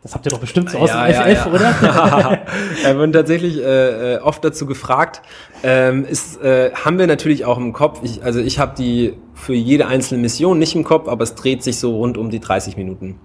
Das habt ihr doch bestimmt so aus Ja, dem ja, FF, ja. oder? wir wurden tatsächlich äh, äh, oft dazu gefragt. Ähm, ist, äh, haben wir natürlich auch im Kopf. Ich, also ich habe die für jede einzelne Mission nicht im Kopf, aber es dreht sich so rund um die 30 Minuten.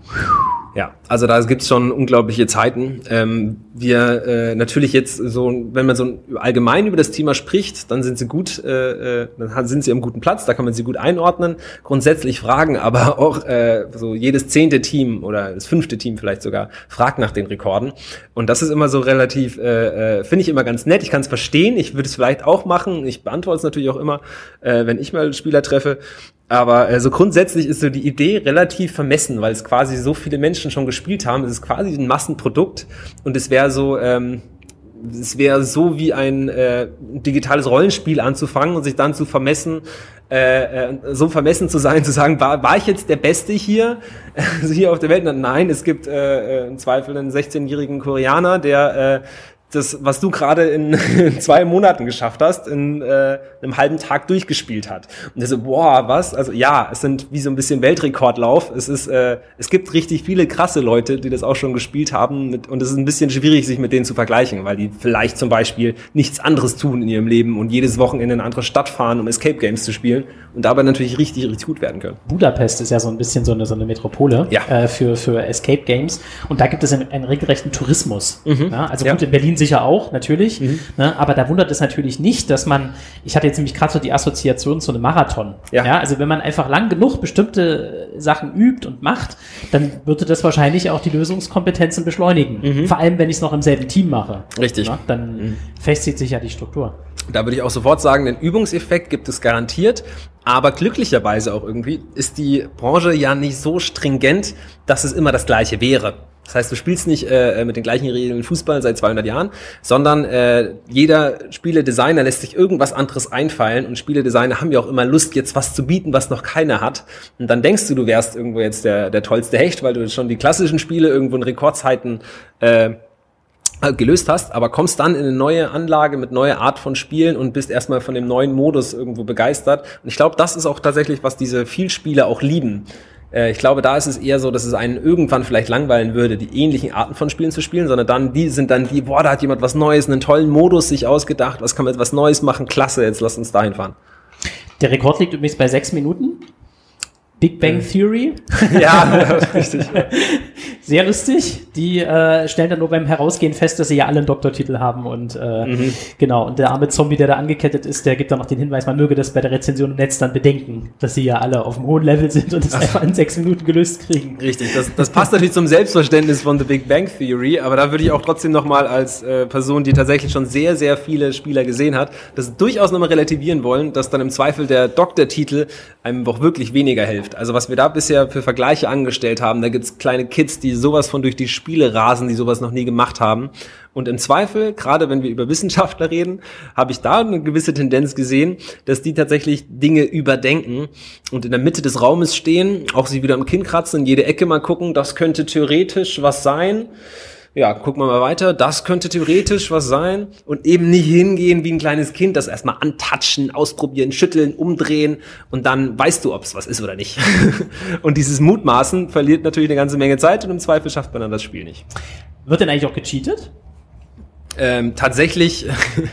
Ja, also da gibt's schon unglaubliche Zeiten. Ähm, wir äh, natürlich jetzt so, wenn man so allgemein über das Thema spricht, dann sind sie gut, äh, äh, dann sind sie am guten Platz, da kann man sie gut einordnen. Grundsätzlich fragen aber auch äh, so jedes zehnte Team oder das fünfte Team vielleicht sogar fragt nach den Rekorden. Und das ist immer so relativ, äh, äh, finde ich immer ganz nett. Ich kann es verstehen, ich würde es vielleicht auch machen. Ich beantworte es natürlich auch immer, äh, wenn ich mal Spieler treffe. Aber äh, so grundsätzlich ist so die Idee relativ vermessen, weil es quasi so viele Menschen schon gespielt haben. Es ist quasi ein Massenprodukt und es wäre so, ähm, es wäre so wie ein äh, digitales Rollenspiel anzufangen und sich dann zu vermessen, äh, äh, so vermessen zu sein, zu sagen, war, war ich jetzt der Beste hier, also hier auf der Welt? Nein, es gibt äh, äh, im Zweifel einen 16-jährigen Koreaner, der äh, das, was du gerade in, in zwei Monaten geschafft hast, in äh, einem halben Tag durchgespielt hat. Und der so, boah, was? Also ja, es sind wie so ein bisschen Weltrekordlauf. Es ist, äh, es gibt richtig viele krasse Leute, die das auch schon gespielt haben. Mit, und es ist ein bisschen schwierig, sich mit denen zu vergleichen, weil die vielleicht zum Beispiel nichts anderes tun in ihrem Leben und jedes Wochenende in eine andere Stadt fahren, um Escape Games zu spielen und dabei natürlich richtig, richtig gut werden können. Budapest ist ja so ein bisschen so eine, so eine Metropole Ja. äh, für, für Escape Games. Und da gibt es einen, einen regelrechten Tourismus. Ja, also Ja. gut, in Berlin sicher auch, natürlich. Ne, aber da wundert es natürlich nicht, dass man, ich hatte jetzt nämlich gerade so die Assoziation zu einem Marathon. Ja. also wenn man einfach lang genug bestimmte Sachen übt und macht, dann würde das wahrscheinlich auch die Lösungskompetenzen beschleunigen. Vor allem, wenn ich es noch im selben Team mache. Richtig. Ja, dann festigt sich ja die Struktur. Da würde ich auch sofort sagen, den Übungseffekt gibt es garantiert. Aber glücklicherweise auch irgendwie ist die Branche ja nicht so stringent, dass es immer das Gleiche wäre. Das heißt, du spielst nicht äh, mit den gleichen Regeln Fußball seit 200 Jahren, sondern äh, jeder Spieledesigner lässt sich irgendwas anderes einfallen und Spieledesigner haben ja auch immer Lust, jetzt was zu bieten, was noch keiner hat. Und dann denkst du, du wärst irgendwo jetzt der, der tollste Hecht, weil du schon die klassischen Spiele irgendwo in Rekordzeiten äh, äh, gelöst hast, aber kommst dann in eine neue Anlage mit neuer Art von Spielen und bist erstmal von dem neuen Modus irgendwo begeistert. Und ich glaube, das ist auch tatsächlich, was diese Vielspieler auch lieben. Äh, Ich glaube, da ist es eher so, dass es einen irgendwann vielleicht langweilen würde, die ähnlichen Arten von Spielen zu spielen, sondern dann die sind dann die, boah, da hat jemand was Neues, einen tollen Modus sich ausgedacht, was kann man etwas Neues machen, klasse, jetzt lass uns dahin fahren. Der Rekord liegt übrigens bei sechs Minuten. Big Bang Theory. Ja, richtig. Sehr lustig. Die äh, stellen dann nur beim Herausgehen fest, dass sie ja alle einen Doktortitel haben und äh, Mhm. genau. Und der arme Zombie, der da angekettet ist, der gibt dann noch den Hinweis, man möge das bei der Rezension im Netz dann bedenken, dass sie ja alle auf einem hohen Level sind und es einfach in sechs Minuten gelöst kriegen. Richtig, das, das passt natürlich zum Selbstverständnis von The Big Bang Theory, aber da würde ich auch trotzdem nochmal als äh, Person, die tatsächlich schon sehr, sehr viele Spieler gesehen hat, das durchaus nochmal relativieren wollen, dass dann im Zweifel der Doktortitel einem doch wirklich weniger hilft. Also was wir da bisher für Vergleiche angestellt haben, da gibt's kleine Kids, die sowas von durch die Spiele rasen, die sowas noch nie gemacht haben. Und im Zweifel, gerade wenn wir über Wissenschaftler reden, habe ich da eine gewisse Tendenz gesehen, dass die tatsächlich Dinge überdenken und in der Mitte des Raumes stehen, auch sie wieder am Kinn kratzen, in jede Ecke mal gucken, das könnte theoretisch was sein. Ja, gucken wir mal weiter. Das könnte theoretisch was sein. Und eben nicht hingehen wie ein kleines Kind, das erstmal antatschen, ausprobieren, schütteln, umdrehen und dann weißt du, ob es was ist oder nicht. und dieses Mutmaßen verliert natürlich eine ganze Menge Zeit und im Zweifel schafft man dann das Spiel nicht. Wird denn eigentlich auch gecheatet? Ähm, tatsächlich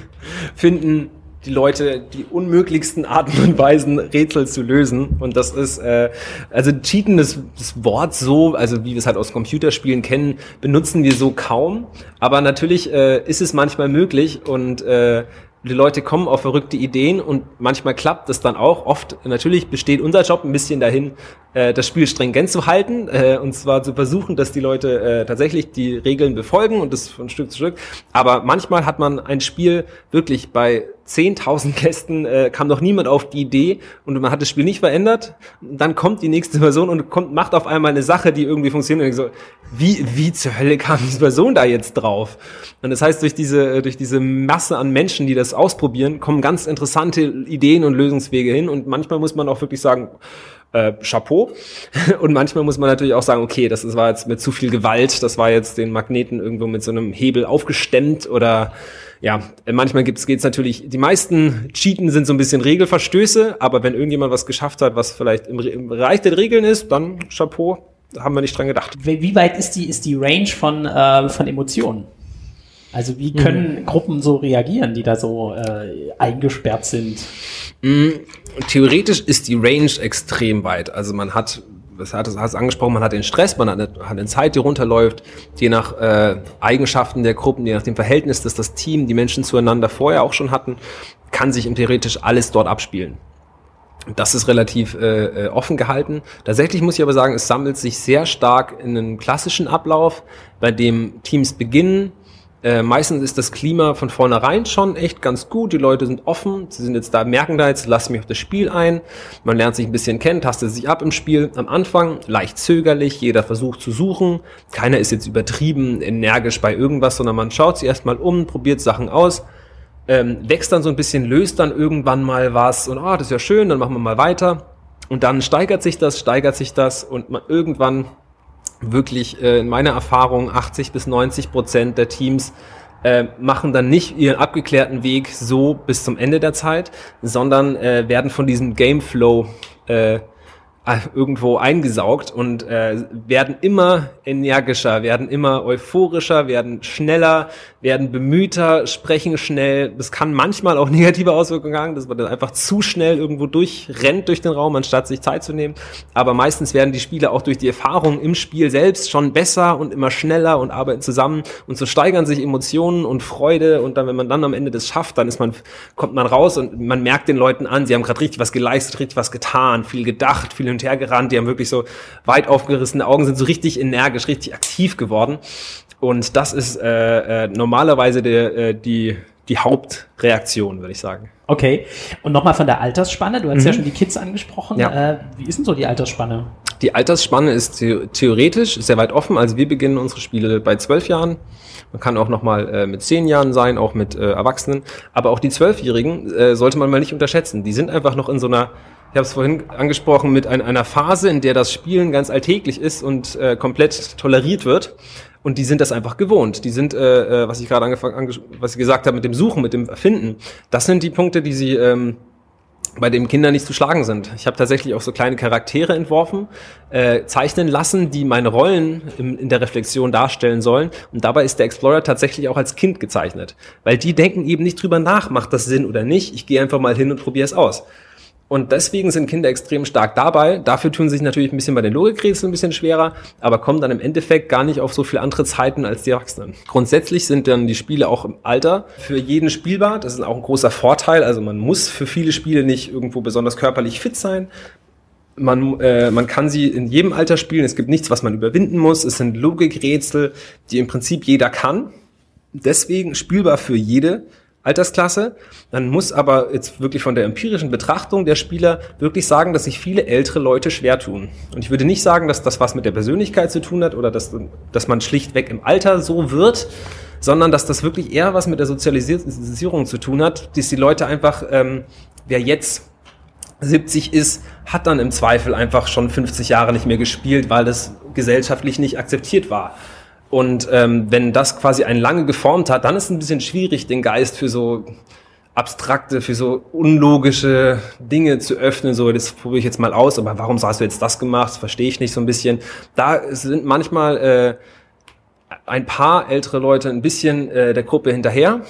finden die Leute die unmöglichsten Arten und Weisen, Rätsel zu lösen. Und das ist, äh, also cheaten, das, das Wort so, also wie wir es halt aus Computerspielen kennen, benutzen wir so kaum. Aber natürlich äh, ist es manchmal möglich und äh, die Leute kommen auf verrückte Ideen und manchmal klappt das dann auch. Oft natürlich besteht unser Job ein bisschen dahin, das Spiel stringent zu halten äh, und zwar zu versuchen, dass die Leute äh, tatsächlich die Regeln befolgen und das von Stück zu Stück. Aber manchmal hat man ein Spiel wirklich bei 10.000 Gästen äh, kam noch niemand auf die Idee und man hat das Spiel nicht verändert. Dann kommt die nächste Person und kommt, macht auf einmal eine Sache, die irgendwie funktioniert. Und so, wie, wie zur Hölle kam diese Person da jetzt drauf? Und das heißt, durch diese, durch diese Masse an Menschen, die das ausprobieren, kommen ganz interessante Ideen und Lösungswege hin. Und manchmal muss man auch wirklich sagen, äh, Chapeau. Und manchmal muss man natürlich auch sagen, okay, das war jetzt mit zu viel Gewalt, das war jetzt den Magneten irgendwo mit so einem Hebel aufgestemmt oder ja, manchmal gibt's geht's natürlich, die meisten Cheaten sind so ein bisschen Regelverstöße, aber wenn irgendjemand was geschafft hat, was vielleicht im, im Bereich der Regeln ist, dann Chapeau. haben wir nicht dran gedacht. Wie wie weit ist die, ist die Range von, äh, von Emotionen? Also wie können Mhm. Gruppen so reagieren, die da so äh, eingesperrt sind? Mm, Theoretisch ist die Range extrem weit. Also man hat, das hat es angesprochen, man hat den Stress, man hat eine, hat eine Zeit, die runterläuft, je nach äh, Eigenschaften der Gruppen, je nach dem Verhältnis, das das Team, die Menschen zueinander vorher auch schon hatten, kann sich im theoretisch alles dort abspielen. Das ist relativ äh, äh, offen gehalten. Tatsächlich muss ich aber sagen, es sammelt sich sehr stark in einen klassischen Ablauf, bei dem Teams beginnen. Äh, meistens ist das Klima von vornherein schon echt ganz gut. Die Leute sind offen. Sie sind jetzt da, merken da jetzt, lass mich auf das Spiel ein. Man lernt sich ein bisschen kennen, tastet sich ab im Spiel. Am Anfang leicht zögerlich. Jeder versucht zu suchen. Keiner ist jetzt übertrieben energisch bei irgendwas, sondern man schaut sich erstmal um, probiert Sachen aus ähm, wächst dann so ein bisschen, löst dann irgendwann mal was und ah, das ist ja schön, dann machen wir mal weiter. Und dann steigert sich das, steigert sich das und man irgendwann wirklich äh, in meiner Erfahrung 80 bis 90 Prozent der Teams äh, machen dann nicht ihren abgeklärten Weg so bis zum Ende der Zeit, sondern äh, werden von diesem Gameflow äh, irgendwo eingesaugt und äh, werden immer energischer, werden immer euphorischer, werden schneller, werden bemühter, sprechen schnell. Das kann manchmal auch negative Auswirkungen haben, dass man dann einfach zu schnell irgendwo durchrennt durch den Raum, anstatt sich Zeit zu nehmen. Aber meistens werden die Spieler auch durch die Erfahrung im Spiel selbst schon besser und immer schneller und arbeiten zusammen und so steigern sich Emotionen und Freude und dann, wenn man dann am Ende das schafft, dann ist man, kommt man raus und man merkt den Leuten an, sie haben gerade richtig was geleistet, richtig was getan, viel gedacht, viel hin und her gerannt, die haben wirklich so weit aufgerissene Augen, sind so richtig energisch, richtig aktiv geworden. Und das ist äh, äh, normalerweise der, äh, die, die Hauptreaktion, würde ich sagen. Okay. Und nochmal von der Altersspanne. Du hast ja schon die Kids angesprochen. Mhm. Ja. Äh, wie ist denn so die Altersspanne? Die Altersspanne ist the theoretisch sehr weit offen. Also wir beginnen unsere Spiele bei zwölf Jahren. Man kann auch noch mal äh, mit zehn Jahren sein, auch mit äh, Erwachsenen. Aber auch die Zwölfjährigen äh, sollte man mal nicht unterschätzen. Die sind einfach noch in so einer, ich habe es vorhin angesprochen, mit ein, einer Phase, in der das Spielen ganz alltäglich ist und äh, komplett toleriert wird. Und die sind das einfach gewohnt. Die sind, äh, äh, was ich gerade angefangen, was ich gesagt habe, mit dem Suchen, mit dem Erfinden. Das sind die Punkte, die sie ähm, bei dem Kinder nicht zu schlagen sind. Ich habe tatsächlich auch so kleine Charaktere entworfen, äh, zeichnen lassen, die meine Rollen im, in der Reflexion darstellen sollen. Und dabei ist der Explorer tatsächlich auch als Kind gezeichnet. Weil die denken eben nicht drüber nach, macht das Sinn oder nicht. Ich gehe einfach mal hin und probiere es aus. Und deswegen sind Kinder extrem stark dabei. Dafür tun sich natürlich ein bisschen bei den Logikrätseln ein bisschen schwerer, aber kommen dann im Endeffekt gar nicht auf so viele andere Zeiten als die Erwachsenen. Grundsätzlich sind dann die Spiele auch im Alter für jeden spielbar. Das ist auch ein großer Vorteil. Also man muss für viele Spiele nicht irgendwo besonders körperlich fit sein. Man, äh, man kann sie in jedem Alter spielen. Es gibt nichts, was man überwinden muss. Es sind Logikrätsel, die im Prinzip jeder kann. Deswegen spielbar für jede Altersklasse. Man muss aber jetzt wirklich von der empirischen Betrachtung der Spieler wirklich sagen, dass sich viele ältere Leute schwer tun. Und ich würde nicht sagen, dass das was mit der Persönlichkeit zu tun hat oder dass, dass man schlichtweg im Alter so wird, sondern dass das wirklich eher was mit der Sozialisierung zu tun hat, dass die Leute einfach, ähm, wer jetzt 70 ist, hat dann im Zweifel einfach schon 50 Jahre nicht mehr gespielt, weil das gesellschaftlich nicht akzeptiert war. Und ähm, wenn das quasi einen lange geformt hat, dann ist es ein bisschen schwierig, den Geist für so abstrakte, für so unlogische Dinge zu öffnen. So, das probiere ich jetzt mal aus, aber warum hast du jetzt das gemacht? Das verstehe ich nicht so ein bisschen. Da sind manchmal äh, ein paar ältere Leute ein bisschen äh, der Gruppe hinterher,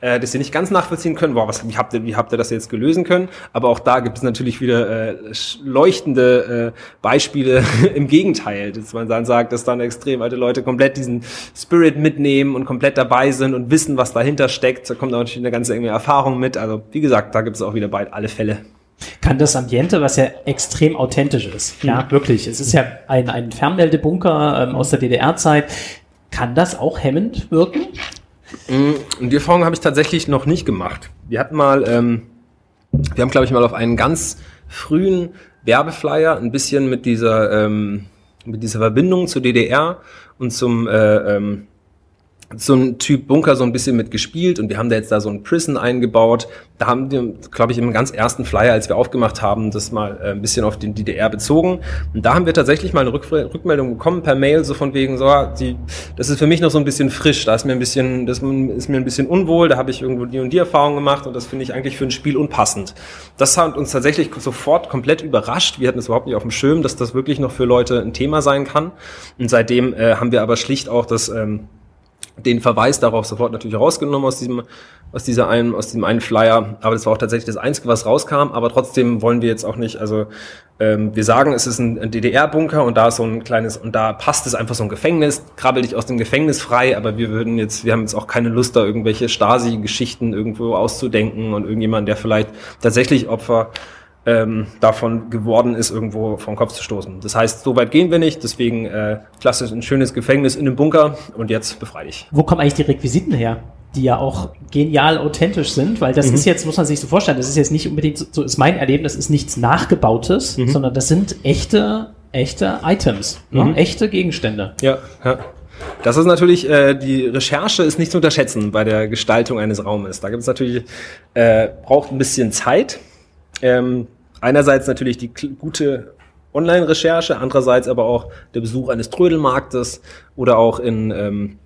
äh, dass sie nicht ganz nachvollziehen können, wow, was, wie, habt ihr, wie habt ihr das jetzt gelösen können? Aber auch da gibt es natürlich wieder äh, leuchtende äh, Beispiele im Gegenteil, dass man dann sagt, dass dann extrem alte Leute komplett diesen Spirit mitnehmen und komplett dabei sind und wissen, was dahinter steckt. Da kommt auch natürlich eine ganze enge Erfahrung mit. Also wie gesagt, da gibt es auch wieder bald alle Fälle. Kann das Ambiente, was ja extrem authentisch ist, ja, wirklich. Es ist ja ein, ein Fernmeldebunker ähm, aus der DDR-Zeit. Kann das auch hemmend wirken? Und die Erfahrung habe ich tatsächlich noch nicht gemacht. Wir hatten mal, ähm, wir haben glaube ich mal auf einen ganz frühen Werbeflyer ein bisschen mit dieser, ähm, mit dieser Verbindung zur DDR und zum, äh, ähm, so ein Typ Bunker so ein bisschen mit gespielt und wir haben da jetzt da so ein Prison eingebaut. Da haben wir, glaube ich, im ganz ersten Flyer, als wir aufgemacht haben, das mal äh, ein bisschen auf den DDR bezogen. Und da haben wir tatsächlich mal eine Rück Rückmeldung bekommen per Mail, so von wegen, so, die, das ist für mich noch so ein bisschen frisch, da ist mir ein bisschen, das ist mir ein bisschen unwohl, da habe ich irgendwo die und die Erfahrung gemacht und das finde ich eigentlich für ein Spiel unpassend. Das hat uns tatsächlich sofort komplett überrascht. Wir hatten es überhaupt nicht auf dem Schirm, dass das wirklich noch für Leute ein Thema sein kann. Und seitdem äh, haben wir aber schlicht auch das ähm, den Verweis darauf sofort natürlich rausgenommen aus diesem, aus dieser einen, aus diesem einen Flyer. Aber das war auch tatsächlich das Einzige, was rauskam. Aber trotzdem wollen wir jetzt auch nicht, also ähm, wir sagen, es ist ein, DDR-Bunker und da ist so ein kleines, und da passt es einfach so ein Gefängnis, krabbel dich aus dem Gefängnis frei, aber wir würden jetzt, wir haben jetzt auch keine Lust, da irgendwelche Stasi-Geschichten irgendwo auszudenken und irgendjemand, der vielleicht tatsächlich Opfer ähm, davon geworden ist, irgendwo vom Kopf zu stoßen. Das heißt, so weit gehen wir nicht, deswegen äh, klassisch ein schönes Gefängnis in einem Bunker und jetzt befrei dich. Wo kommen eigentlich die Requisiten her? die ja auch genial authentisch sind, weil das mhm. ist jetzt, muss man sich so vorstellen, das ist jetzt nicht unbedingt, so ist mein Erlebnis, ist nichts Nachgebautes, mhm. sondern das sind echte, echte Items, ne? mhm. ne? echte Gegenstände. Ja, ja. Das ist natürlich, äh, die Recherche ist nicht zu unterschätzen bei der Gestaltung eines Raumes. Da gibt es natürlich, äh, braucht ein bisschen Zeit. Ähm, einerseits natürlich die gute Online-Recherche, andererseits aber auch der Besuch eines Trödelmarktes oder auch in, ähm,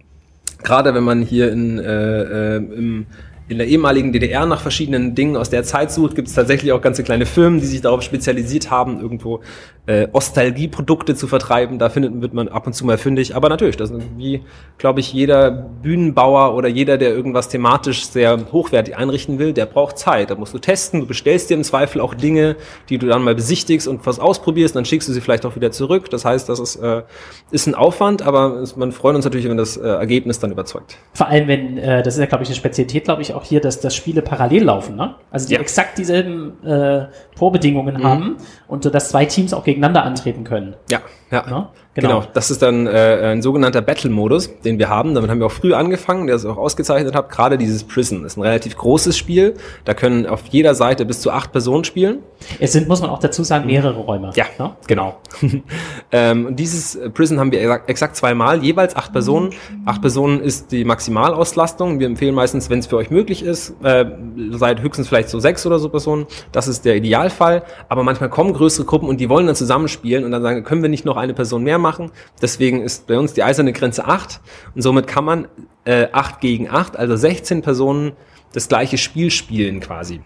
gerade wenn man hier in, äh, äh, im in der ehemaligen DDR nach verschiedenen Dingen aus der Zeit sucht, gibt es tatsächlich auch ganze kleine Firmen, die sich darauf spezialisiert haben, irgendwo äh, Ostalgie-Produkte zu vertreiben. Da findet, wird man ab und zu mal fündig. Aber natürlich, das ist wie, glaube ich, jeder Bühnenbauer oder jeder, der irgendwas thematisch sehr hochwertig einrichten will, der braucht Zeit. Da musst du testen, du bestellst dir im Zweifel auch Dinge, die du dann mal besichtigst und was ausprobierst, dann schickst du sie vielleicht auch wieder zurück. Das heißt, das ist, äh, ist ein Aufwand, aber man freut uns natürlich, wenn das äh, Ergebnis dann überzeugt. Vor allem, wenn, äh, das ist ja, glaube ich, eine Spezialität, glaube ich, auch hier, dass, dass Spiele parallel laufen, ne? Also die ja. exakt dieselben äh, Vorbedingungen mhm. haben und so, dass zwei Teams auch gegeneinander antreten können. Ja, ja. Ne? Genau. genau. Das ist dann äh, ein sogenannter Battle-Modus, den wir haben. Damit haben wir auch früh angefangen, der es auch ausgezeichnet hat. Gerade dieses Prison ist ein relativ großes Spiel. Da können auf jeder Seite bis zu acht Personen spielen. Es sind, muss man auch dazu sagen, mehrere Räume. Ja, ne? genau. ähm, dieses Prison haben wir exakt, exakt zweimal, jeweils acht Personen. Acht Personen ist die Maximalauslastung. Wir empfehlen meistens, wenn es für euch möglich ist, äh, seid höchstens vielleicht so sechs oder so Personen. Das ist der Idealfall. Aber manchmal kommen größere Gruppen und die wollen dann zusammenspielen und dann sagen, können wir nicht noch eine Person mehr machen. Deswegen ist bei uns die eiserne Grenze 8 und somit kann man äh, 8 gegen 8, also 16 Personen, das gleiche Spiel spielen quasi.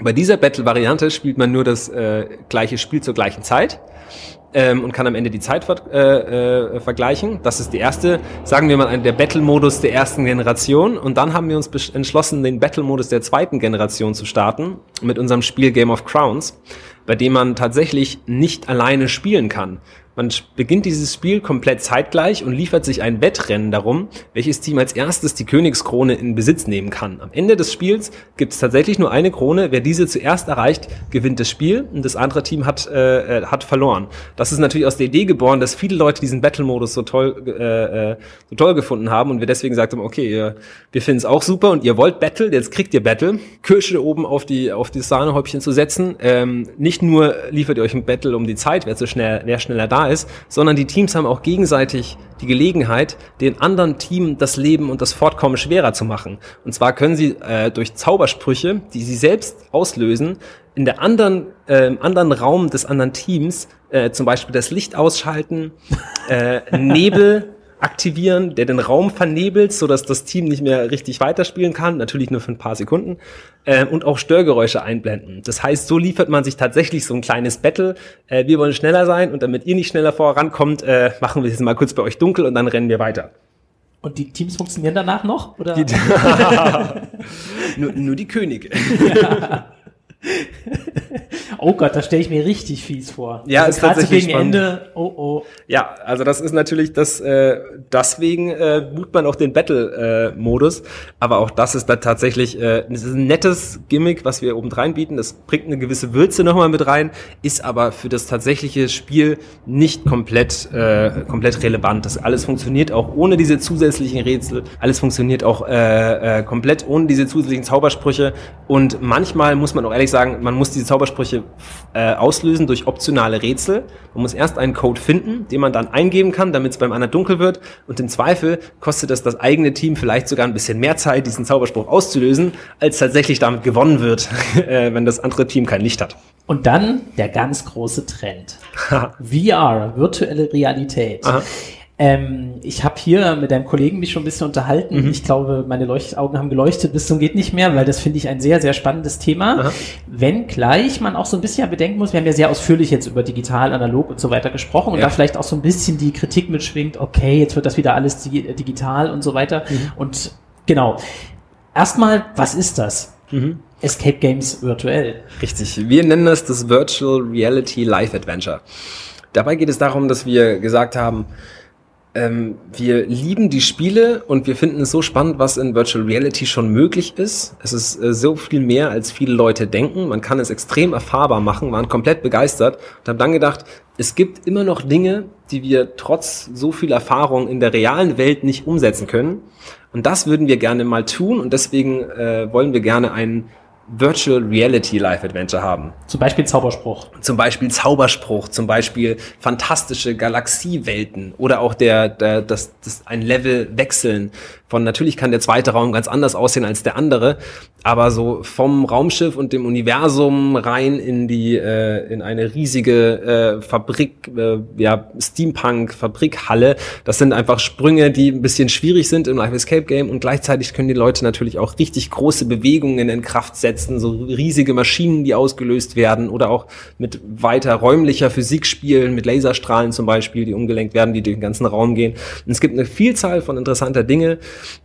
Bei dieser Battle-Variante spielt man nur das äh, gleiche Spiel zur gleichen Zeit ähm, und kann am Ende die Zeit ver äh, äh, vergleichen. Das ist die erste, sagen wir mal, der Battle-Modus der ersten Generation. Und dann haben wir uns entschlossen, den Battle-Modus der zweiten Generation zu starten mit unserem Spiel Game of Crowns, bei dem man tatsächlich nicht alleine spielen kann. Man beginnt dieses Spiel komplett zeitgleich und liefert sich ein Wettrennen darum, welches Team als erstes die Königskrone in Besitz nehmen kann. Am Ende des Spiels gibt es tatsächlich nur eine Krone. Wer diese zuerst erreicht, gewinnt das Spiel und das andere Team hat, äh, äh hat verloren. Das ist natürlich aus der Idee geboren, dass viele Leute diesen Battle-Modus so toll, äh, äh, so toll gefunden haben und wir deswegen gesagt haben, okay, wir finden es auch super und ihr wollt Battle, jetzt kriegt ihr Battle. Kirsche oben auf die, auf die Sahnehäubchen zu setzen. Ähm, nicht nur liefert ihr euch ein Battle um die Zeit, wer, so schnell, wer schneller da ist, sondern die Teams haben auch gegenseitig die Gelegenheit, den anderen Team das Leben und das Fortkommen schwerer zu machen. Und zwar können sie äh, durch Zaubersprüche, die sie selbst auslösen, in der anderen, äh, anderen Raum des anderen Teams äh, zum Beispiel das Licht ausschalten, äh, Nebel aktivieren, der den Raum vernebelt, so dass das Team nicht mehr richtig weiterspielen kann, natürlich nur für ein paar Sekunden, äh, und auch Störgeräusche einblenden. Das heißt, so liefert man sich tatsächlich so ein kleines Battle. Äh, wir wollen schneller sein und damit ihr nicht schneller vorankommt, äh, machen wir es mal kurz bei euch dunkel und dann rennen wir weiter. Und die Teams funktionieren danach noch? Oder? Nur, nur die Könige. Ja. oh Gott, da stelle ich mir richtig fies vor. Ja, also ist tatsächlich gegen spannend. Ende. Oh oh. Ja, also das ist natürlich das. Äh, deswegen äh, boot man auch den Battle-Modus. Äh, aber auch das ist da tatsächlich äh, das ist ein nettes Gimmick, was wir oben rein bieten. Das bringt eine gewisse Würze nochmal mit rein, ist aber für das tatsächliche Spiel nicht komplett äh, komplett relevant. Das alles funktioniert auch ohne diese zusätzlichen Rätsel. Alles funktioniert auch äh, äh, komplett ohne diese zusätzlichen Zaubersprüche. Und manchmal muss man auch ehrlich sagen, man muss diese Zaubersprüche äh, auslösen durch optionale Rätsel. Man muss erst einen Code finden, den man dann eingeben kann, damit es beim anderen dunkel wird. Und im Zweifel kostet es das eigene Team vielleicht sogar ein bisschen mehr Zeit, diesen Zauberspruch auszulösen, als tatsächlich damit gewonnen wird, äh, wenn das andere Team kein Licht hat. Und dann der ganz große Trend. VR, virtuelle Realität. Aha. Ähm, ich habe hier mit einem Kollegen mich schon ein bisschen unterhalten. Mhm. Ich glaube, meine Leuchtaugen haben geleuchtet bis zum geht nicht mehr, weil das finde ich ein sehr, sehr spannendes Thema. Aha. Wenngleich man auch so ein bisschen bedenken muss, wir haben ja sehr ausführlich jetzt über digital, analog und so weiter gesprochen und Ja. da vielleicht auch so ein bisschen die Kritik mitschwingt, okay, jetzt wird das wieder alles digi digital und so weiter. Mhm. Und genau. Erstmal, was ist das? Mhm. Escape Games virtuell. Richtig. Wir nennen das das Virtual Reality Life Adventure. Dabei geht es darum, dass wir gesagt haben, ähm, wir lieben die Spiele und wir finden es so spannend, was in Virtual Reality schon möglich ist. Es ist äh, so viel mehr, als viele Leute denken. Man kann es extrem erfahrbar machen, waren komplett begeistert und haben dann gedacht, es gibt immer noch Dinge, die wir trotz so viel Erfahrung in der realen Welt nicht umsetzen können. Und das würden wir gerne mal tun und deswegen äh, wollen wir gerne ein Virtual Reality Life Adventure haben. Zum Beispiel Zauberspruch. Zum Beispiel Zauberspruch, zum Beispiel fantastische Galaxiewelten oder auch der, der das, das ein Level wechseln. Von natürlich kann der zweite Raum ganz anders aussehen als der andere, aber so vom Raumschiff und dem Universum rein in die äh, in eine riesige äh, Fabrik, äh, ja Steampunk Fabrikhalle. Das sind einfach Sprünge, die ein bisschen schwierig sind im Life Escape Game und gleichzeitig können die Leute natürlich auch richtig große Bewegungen in Kraft setzen, so riesige Maschinen, die ausgelöst werden oder auch mit weiter räumlicher Physik spielen, mit Laserstrahlen zum Beispiel, die umgelenkt werden, die durch den ganzen Raum gehen. Und es gibt eine Vielzahl von interessanter Dinge,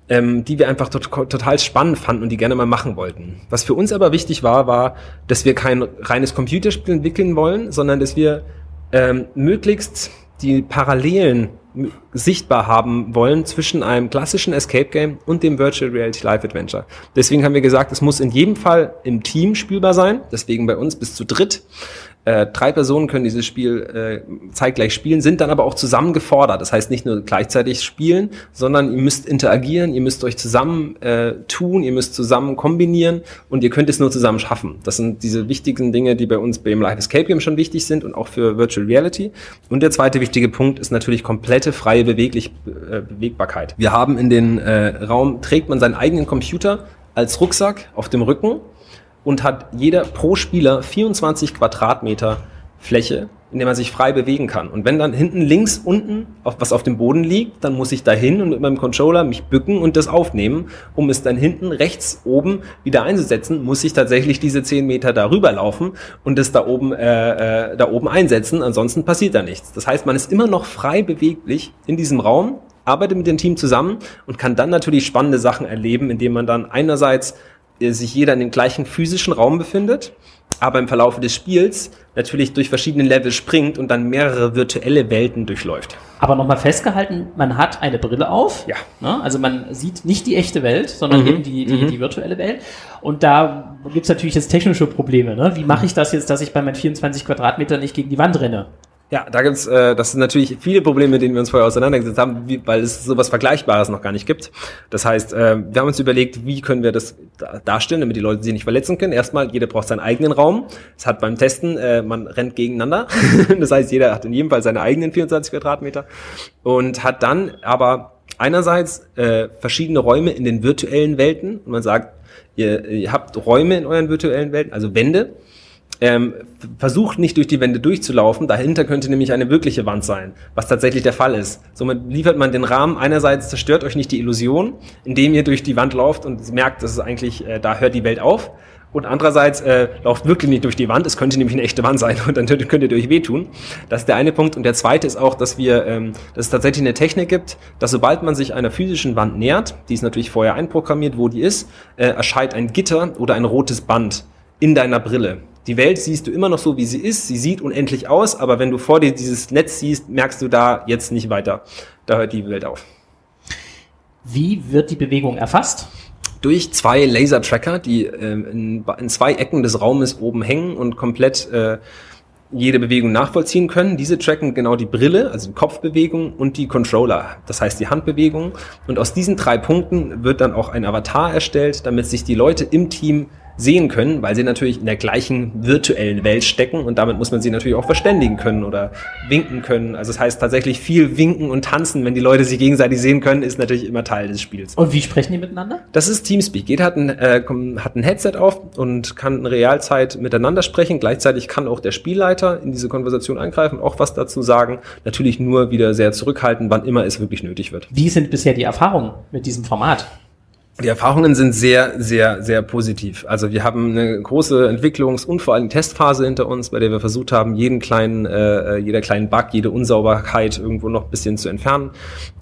ähm, die wir einfach tot total spannend fanden und die gerne mal machen wollten. Was für uns aber wichtig war, war, dass wir kein reines Computerspiel entwickeln wollen, sondern dass wir ähm, möglichst die Parallelen m- sichtbar haben wollen zwischen einem klassischen Escape Game und dem Virtual Reality Life Adventure. Deswegen haben wir gesagt, es muss in jedem Fall im Team spielbar sein. Deswegen bei uns bis zu dritt. Äh, drei Personen können dieses Spiel äh, zeitgleich spielen, sind dann aber auch zusammen gefordert. Das heißt nicht nur gleichzeitig spielen, sondern ihr müsst interagieren, ihr müsst euch zusammen äh, tun, ihr müsst zusammen kombinieren und ihr könnt es nur zusammen schaffen. Das sind diese wichtigen Dinge, die bei uns beim Live Escape Game schon wichtig sind und auch für Virtual Reality. Und der zweite wichtige Punkt ist natürlich komplette freie Beweglich äh, Bewegbarkeit. Wir haben in den äh, Raum, trägt man seinen eigenen Computer als Rucksack auf dem Rücken und hat jeder pro Spieler 24 Quadratmeter Fläche, in der man sich frei bewegen kann. Und wenn dann hinten links unten auf, was auf dem Boden liegt, dann muss ich dahin und mit meinem Controller mich bücken und das aufnehmen. Um es dann hinten rechts oben wieder einzusetzen, muss ich tatsächlich diese 10 Meter darüber laufen und das da oben, äh, äh, da oben einsetzen. Ansonsten passiert da nichts. Das heißt, man ist immer noch frei beweglich in diesem Raum, arbeitet mit dem Team zusammen und kann dann natürlich spannende Sachen erleben, indem man dann einerseits sich jeder in dem gleichen physischen Raum befindet, aber im Verlauf des Spiels natürlich durch verschiedene Level springt und dann mehrere virtuelle Welten durchläuft. Aber nochmal festgehalten, man hat eine Brille auf. Ja. Ne? Also man sieht nicht die echte Welt, sondern Mhm. eben die, die, die virtuelle Welt. Und da gibt's natürlich jetzt technische Probleme. Ne? Wie mache ich das jetzt, dass ich bei meinen 24 Quadratmetern nicht gegen die Wand renne? Ja, da gibt's, äh, das sind natürlich viele Probleme, mit denen wir uns vorher auseinandergesetzt haben, wie, weil es sowas Vergleichbares noch gar nicht gibt. Das heißt, äh, wir haben uns überlegt, wie können wir das da- darstellen, damit die Leute sich nicht verletzen können. Erstmal, jeder braucht seinen eigenen Raum. Es hat beim Testen, äh, man rennt gegeneinander. das heißt, jeder hat in jedem Fall seine eigenen 24 Quadratmeter und hat dann aber einerseits äh, verschiedene Räume in den virtuellen Welten und man sagt, ihr, ihr habt Räume in euren virtuellen Welten, also Wände ähm, versucht nicht durch die Wände durchzulaufen. Dahinter könnte nämlich eine wirkliche Wand sein, was tatsächlich der Fall ist. Somit liefert man den Rahmen. Einerseits zerstört euch nicht die Illusion, indem ihr durch die Wand lauft und merkt, dass es eigentlich, äh, da hört die Welt auf. Und andererseits äh, lauft wirklich nicht durch die Wand. Es könnte nämlich eine echte Wand sein und dann könnt könnt ihr euch wehtun. Das ist der eine Punkt. Und der zweite ist auch, dass wir, ähm, dass es tatsächlich eine Technik gibt, dass sobald man sich einer physischen Wand nähert, die ist natürlich vorher einprogrammiert, wo die ist, äh, erscheint ein Gitter oder ein rotes Band in deiner Brille. Die Welt siehst du immer noch so, wie sie ist. Sie sieht unendlich aus, aber wenn du vor dir dieses Netz siehst, merkst du da jetzt nicht weiter. Da hört die Welt auf. Wie wird die Bewegung erfasst? Durch zwei Laser-Tracker, die ähm, in, in zwei Ecken des Raumes oben hängen und komplett äh, jede Bewegung nachvollziehen können. Diese tracken genau die Brille, also die Kopfbewegung und die Controller, das heißt die Handbewegung. Und aus diesen drei Punkten wird dann auch ein Avatar erstellt, damit sich die Leute im Team sehen können, weil sie natürlich in der gleichen virtuellen Welt stecken und damit muss man sie natürlich auch verständigen können oder winken können. Also das heißt tatsächlich viel winken und tanzen, wenn die Leute sich gegenseitig sehen können, ist natürlich immer Teil des Spiels. Und wie sprechen die miteinander? Das ist Teamspeak. Jeder hat ein, äh, hat ein Headset auf und kann in Realzeit miteinander sprechen. Gleichzeitig kann auch der Spielleiter in diese Konversation eingreifen auch was dazu sagen. Natürlich nur wieder sehr zurückhaltend, wann immer es wirklich nötig wird. Wie sind bisher die Erfahrungen mit diesem Format? Die Erfahrungen sind sehr, sehr, sehr positiv. Also wir haben eine große Entwicklungs- und vor allem Testphase hinter uns, bei der wir versucht haben, jeden kleinen, äh, jeder kleinen Bug, jede Unsauberkeit irgendwo noch ein bisschen zu entfernen.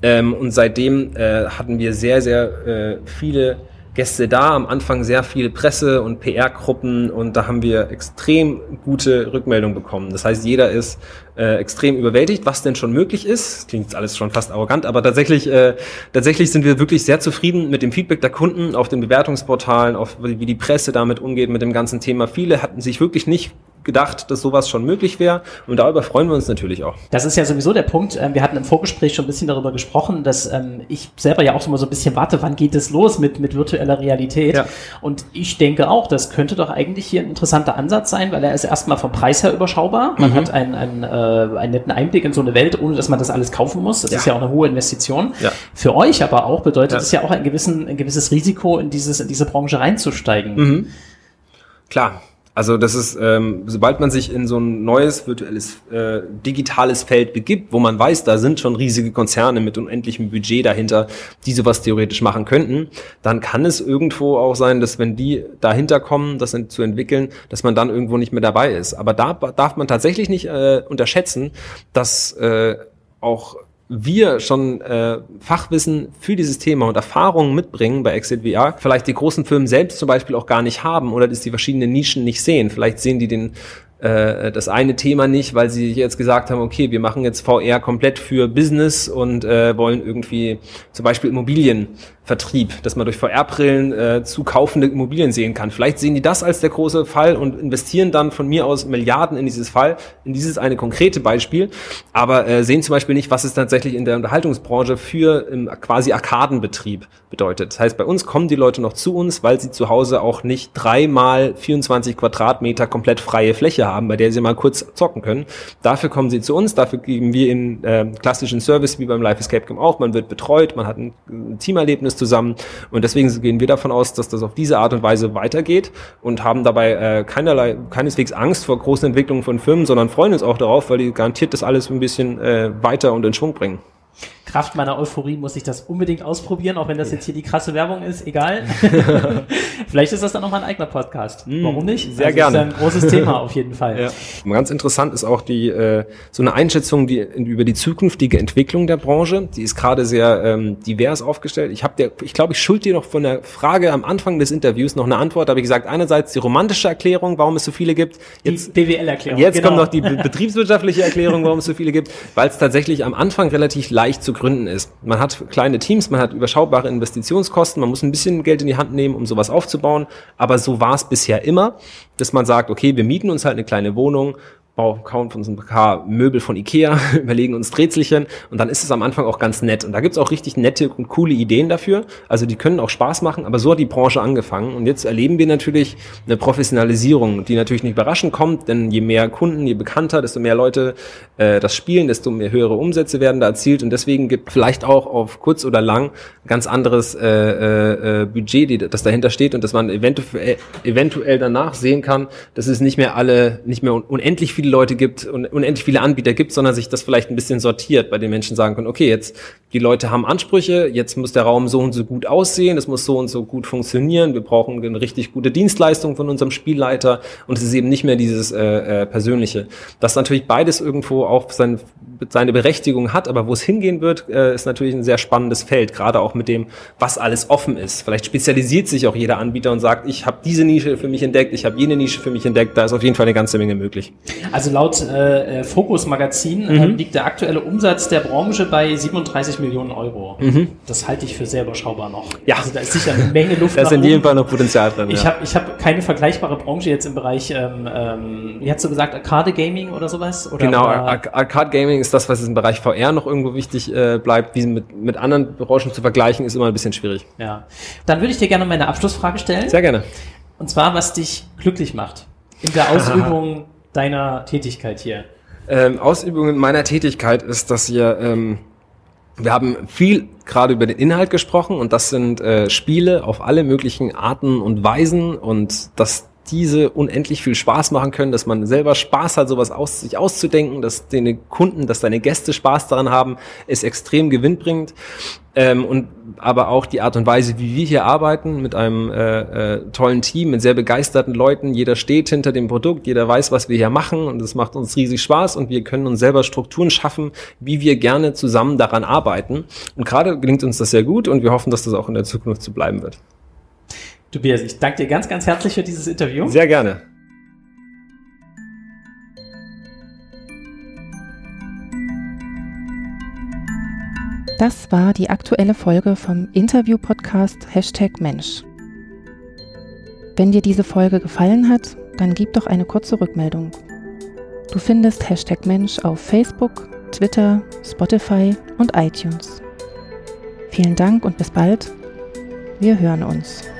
Ähm, und seitdem äh, hatten wir sehr, sehr äh, viele Gäste da, am Anfang sehr viele Presse- und PR-Gruppen und da haben wir extrem gute Rückmeldungen bekommen. Das heißt, jeder ist äh, extrem überwältigt, was denn schon möglich ist. Klingt alles schon fast arrogant, aber tatsächlich, äh, tatsächlich sind wir wirklich sehr zufrieden mit dem Feedback der Kunden auf den Bewertungsportalen, auf wie die Presse damit umgeht mit dem ganzen Thema. Viele hatten sich wirklich nicht gedacht, dass sowas schon möglich wäre. Und darüber freuen wir uns natürlich auch. Das ist ja sowieso der Punkt. Ähm, wir hatten im Vorgespräch schon ein bisschen darüber gesprochen, dass ähm, ich selber ja auch mal so ein bisschen warte, wann geht es los mit, mit virtueller Realität. Ja. Und ich denke auch, das könnte doch eigentlich hier ein interessanter Ansatz sein, weil er ist erstmal vom Preis her überschaubar. Man mhm. hat einen, einen, äh, einen netten Einblick in so eine Welt, ohne dass man das alles kaufen muss. Das ja. ist ja auch eine hohe Investition. Ja. Für euch aber auch bedeutet es ja. ja auch ein, gewissen, ein gewisses Risiko, in, dieses, in diese Branche reinzusteigen. Mhm. Klar, also das ist, ähm, sobald man sich in so ein neues virtuelles äh, digitales Feld begibt, wo man weiß, da sind schon riesige Konzerne mit unendlichem Budget dahinter, die sowas theoretisch machen könnten, dann kann es irgendwo auch sein, dass wenn die dahinter kommen, das zu entwickeln, dass man dann irgendwo nicht mehr dabei ist. Aber da darf man tatsächlich nicht äh, unterschätzen, dass äh, auch wir schon äh, Fachwissen für dieses Thema und Erfahrungen mitbringen bei Exit VR, vielleicht die großen Firmen selbst zum Beispiel auch gar nicht haben oder dass die verschiedenen Nischen nicht sehen. Vielleicht sehen die den äh, das eine Thema nicht, weil sie jetzt gesagt haben, okay, wir machen jetzt VR komplett für Business und äh, wollen irgendwie zum Beispiel Immobilienvertrieb, dass man durch VR-Brillen äh, zu kaufende Immobilien sehen kann. Vielleicht sehen die das als der große Fall und investieren dann von mir aus Milliarden in dieses Fall, in dieses eine konkrete Beispiel, aber äh, sehen zum Beispiel nicht, was es tatsächlich in der Unterhaltungsbranche für im quasi Arkadenbetrieb bedeutet. Das heißt, bei uns kommen die Leute noch zu uns, weil sie zu Hause auch nicht dreimal 24 Quadratmeter komplett freie Fläche haben bei der sie mal kurz zocken können. Dafür kommen sie zu uns, dafür geben wir ihnen äh, klassischen Service wie beim Life Escape Game auch. Man wird betreut, man hat ein Teamerlebnis zusammen und deswegen gehen wir davon aus, dass das auf diese Art und Weise weitergeht und haben dabei äh, keinerlei, keineswegs Angst vor großen Entwicklungen von Firmen, sondern freuen uns auch darauf, weil die garantiert das alles ein bisschen äh, weiter und in Schwung bringen. Kraft meiner Euphorie muss ich das unbedingt ausprobieren, auch wenn das jetzt hier die krasse Werbung ist, egal. Vielleicht ist das dann nochmal ein eigener Podcast. Mm, Warum nicht? Sehr also gerne. Das ist ein großes Thema auf jeden Fall. Ja. Ganz interessant ist auch die äh, so eine Einschätzung die, über die zukünftige Entwicklung der Branche. Die ist gerade sehr ähm, divers aufgestellt. Ich habe der, ich glaube, ich schuld dir noch von der Frage am Anfang des Interviews noch eine Antwort. Da habe ich gesagt, einerseits die romantische Erklärung, warum es so viele gibt. Jetzt, die BWL-Erklärung. Jetzt genau. kommt noch die betriebswirtschaftliche Erklärung, warum es so viele gibt, weil es tatsächlich am Anfang relativ leicht zu gründen ist. Man hat kleine Teams, man hat überschaubare Investitionskosten, man muss ein bisschen Geld in die Hand nehmen, um sowas aufzubauen. Aber so war es bisher immer, dass man sagt, okay, wir mieten uns halt eine kleine Wohnung, kaufen uns ein paar Möbel von Ikea, überlegen uns Drehzelchen und dann ist es am Anfang auch ganz nett. Und da gibt's auch richtig nette und coole Ideen dafür. Also die können auch Spaß machen, aber so hat die Branche angefangen. Und jetzt erleben wir natürlich eine Professionalisierung, die natürlich nicht überraschend kommt, denn je mehr Kunden, je bekannter, desto mehr Leute äh, das spielen, desto mehr höhere Umsätze werden da erzielt. Und deswegen gibt vielleicht auch auf kurz oder lang ganz anderes äh, äh, äh Budget, die, das dahinter steht und dass man eventuell, eventuell danach sehen kann, dass es nicht mehr alle, nicht mehr unendlich viele Leute gibt und unendlich viele Anbieter gibt, sondern sich das vielleicht ein bisschen sortiert, bei den Menschen sagen können, okay, jetzt die Leute haben Ansprüche, jetzt muss der Raum so und so gut aussehen, es muss so und so gut funktionieren, wir brauchen eine richtig gute Dienstleistung von unserem Spielleiter und es ist eben nicht mehr dieses äh, äh, Persönliche. Dass natürlich beides irgendwo auch sein, seine Berechtigung hat, aber wo es hingehen wird, äh, ist natürlich ein sehr spannendes Feld, gerade auch mit dem, was alles offen ist. Vielleicht spezialisiert sich auch jeder Anbieter und sagt, ich habe diese Nische für mich entdeckt, ich habe jene Nische für mich entdeckt, da ist auf jeden Fall eine ganze Menge möglich. Also laut äh, Focus Magazin äh, mhm. liegt der aktuelle Umsatz der Branche bei 37 Millionen Euro. Mhm. Das halte ich für sehr überschaubar noch. Ja. Also da ist sicher eine Menge Luft. da ist in jedem Fall noch Potenzial drin. Ich ja. habe ich hab keine vergleichbare Branche jetzt im Bereich, ähm, ähm, wie hast du gesagt, Arcade Gaming oder sowas? Oder, genau? Ar Arcade Gaming ist das, was im Bereich VR noch irgendwo wichtig äh, bleibt. Wie mit, mit anderen Branchen zu vergleichen, ist immer ein bisschen schwierig. Ja. Dann würde ich dir gerne meine Abschlussfrage stellen. Sehr gerne. Und zwar, was dich glücklich macht in der Ausübung deiner Tätigkeit hier. Ähm, Ausübung meiner Tätigkeit ist, dass ihr, ähm, wir haben viel gerade über den Inhalt gesprochen und das sind äh, Spiele auf alle möglichen Arten und Weisen und dass diese unendlich viel Spaß machen können, dass man selber Spaß hat, sowas aus, sich auszudenken, dass deine Kunden, dass deine Gäste Spaß daran haben, ist extrem gewinnbringend. Ähm, und aber auch die Art und Weise, wie wir hier arbeiten, mit einem äh, äh, tollen Team, mit sehr begeisterten Leuten. Jeder steht hinter dem Produkt, jeder weiß, was wir hier machen und es macht uns riesig Spaß und wir können uns selber Strukturen schaffen, wie wir gerne zusammen daran arbeiten. Und gerade gelingt uns das sehr gut und wir hoffen, dass das auch in der Zukunft zu bleiben wird. Tobias, ich danke dir ganz, ganz herzlich für dieses Interview. Sehr gerne. Das war die aktuelle Folge vom Interview-Podcast Hashtag Mensch. Wenn dir diese Folge gefallen hat, dann gib doch eine kurze Rückmeldung. Du findest Hashtag Mensch auf Facebook, Twitter, Spotify und iTunes. Vielen Dank und bis bald. Wir hören uns.